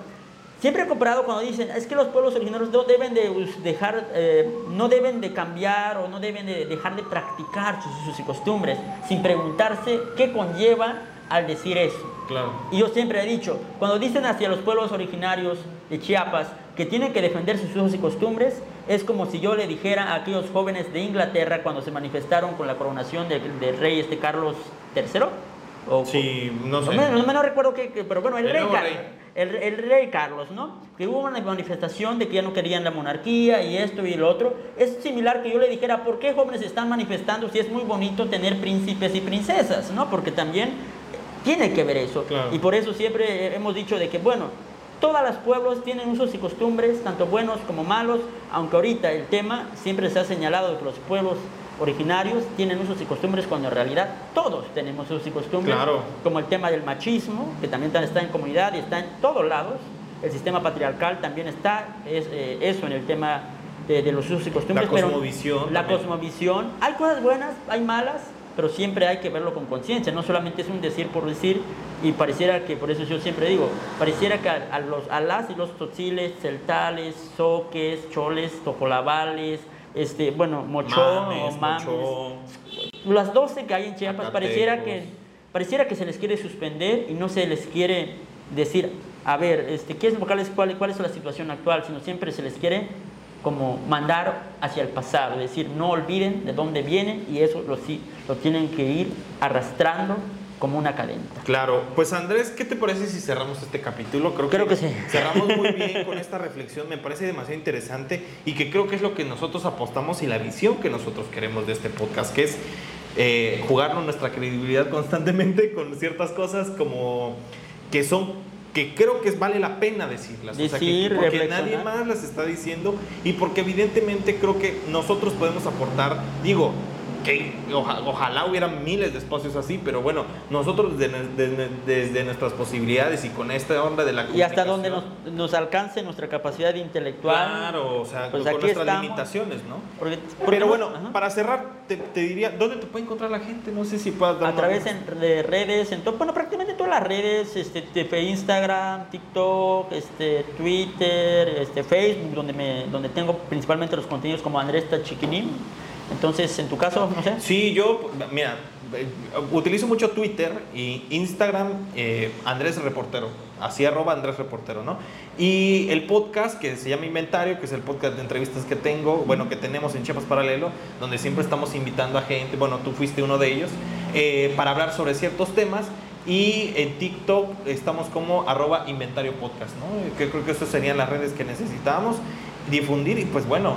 siempre he comparado cuando dicen, es que los pueblos originarios no deben de dejar, eh, no deben de cambiar o no deben de dejar de practicar sus usos y costumbres, sin preguntarse qué conlleva al decir eso. Claro. Y yo siempre he dicho, cuando dicen hacia los pueblos originarios de Chiapas que tienen que defender sus usos y costumbres, es como si yo le dijera a aquellos jóvenes de Inglaterra cuando se manifestaron con la coronación del, del rey este Carlos III. O, Sí, no sé. no me, no recuerdo qué- pero bueno, el, El rey, rey. El, el rey Carlos, ¿no? Que hubo una manifestación de que ya no querían la monarquía y esto y lo otro. Es similar que yo le dijera, ¿por qué jóvenes están manifestando si es muy bonito tener príncipes y princesas, ¿no? Porque también tiene que ver eso. Claro. Y por eso siempre hemos dicho de que, bueno, todos los pueblos tienen usos y costumbres, tanto buenos como malos, aunque ahorita el tema siempre se ha señalado de que los pueblos originarios tienen usos y costumbres cuando en realidad todos tenemos usos y costumbres, Claro. como el tema del machismo, que también está en comunidad y está en todos lados, el sistema patriarcal también está, es, eh, eso en el tema de, de los usos y costumbres. La pero cosmovisión La también. cosmovisión, hay cosas buenas, hay malas, pero siempre hay que verlo con conciencia, no solamente es un decir por decir, y pareciera que, por eso yo siempre digo, pareciera que a, a los, a las y los totziles, celtales, soques, choles, tojolabales, este, bueno, mochó, Mames, o mames, las 12 que hay en Chiapas pareciera que pareciera que se les quiere suspender y no se les quiere decir a ver este qué es vocales cuál, cuál es la situación actual sino siempre se les quiere como mandar hacia el pasado es decir no olviden de dónde vienen y eso lo sí lo tienen que ir arrastrando como una cadena. Claro, pues Andrés, ¿qué te parece si cerramos este capítulo? Creo que sí. Cerramos muy bien con esta reflexión, me parece demasiado interesante y que creo que es lo que nosotros apostamos y la visión que nosotros queremos de este podcast, que es eh, jugarnos nuestra credibilidad constantemente con ciertas cosas como que son que creo que vale la pena decirlas, o sea, que- porque nadie más las está diciendo y porque evidentemente creo que nosotros podemos aportar, digo, que oja- ojalá hubieran miles de espacios así, pero bueno, nosotros desde, desde- desde nuestras posibilidades y con esta onda de la y hasta donde nos, nos alcance nuestra capacidad intelectual Claro, o sea, pues con nuestras estamos. limitaciones, ¿no? Porque- porque Pero no- bueno, ajá. para cerrar, te, te diría, ¿dónde te puede encontrar la gente? No sé si puedas dar a través en- de redes, en todo, bueno, prácticamente todas las redes, este, Instagram, TikTok, este, Twitter, este, Facebook, donde, me, donde tengo principalmente los contenidos como Andrés Tachiquinín. Entonces, en tu caso, no sé. Sí, yo, mira, utilizo mucho Twitter y Instagram, eh, Andrés Reportero, así arroba Andrés Reportero, ¿no? Y el podcast que se llama Inventario, que es el podcast de entrevistas que tengo, bueno, que tenemos en Chiapas Paralelo, donde siempre estamos invitando a gente, bueno, tú fuiste uno de ellos, eh, para hablar sobre ciertos temas. Y en TikTok estamos como arroba inventario podcast, ¿no? Que creo que esas serían las redes que necesitábamos difundir y pues bueno,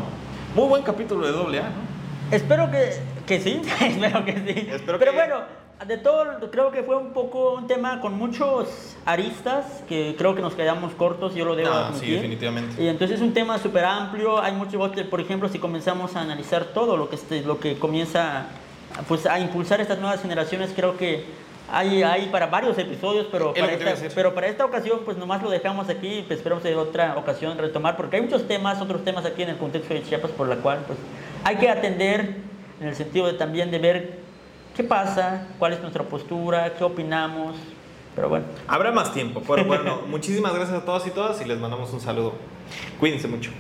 muy buen capítulo de doble A, ¿no? Espero que, que sí, espero que sí. Espero Pero que- bueno, de todo, creo que fue un poco un tema con muchos aristas, que creo que nos quedamos cortos, yo lo debo Ah, admitir. sí, definitivamente. Y entonces es un tema súper amplio, hay mucho, por ejemplo, si comenzamos a analizar todo lo que, este- lo que comienza pues, a impulsar estas nuevas generaciones, creo que hay, hay para varios episodios, pero para, esta, pero para esta ocasión pues nomás lo dejamos aquí, pues, esperamos en otra ocasión retomar, porque hay muchos temas, otros temas aquí en el contexto de Chiapas, por la cual pues hay que atender en el sentido de también de ver qué pasa, cuál es nuestra postura, qué opinamos, pero bueno. Habrá más tiempo, pero bueno, muchísimas gracias a todos y todas y les mandamos un saludo. Cuídense mucho.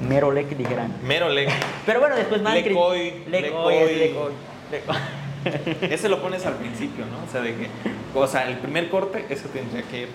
Mero lec dijeran. Mero Leg. Pero bueno, después más Lecoy, Lecoy, Lecoy. es Lecoy, Lecoy. Ese lo pones al principio, ¿no? O sea, de que, o sea, el primer corte, eso tendría que ir.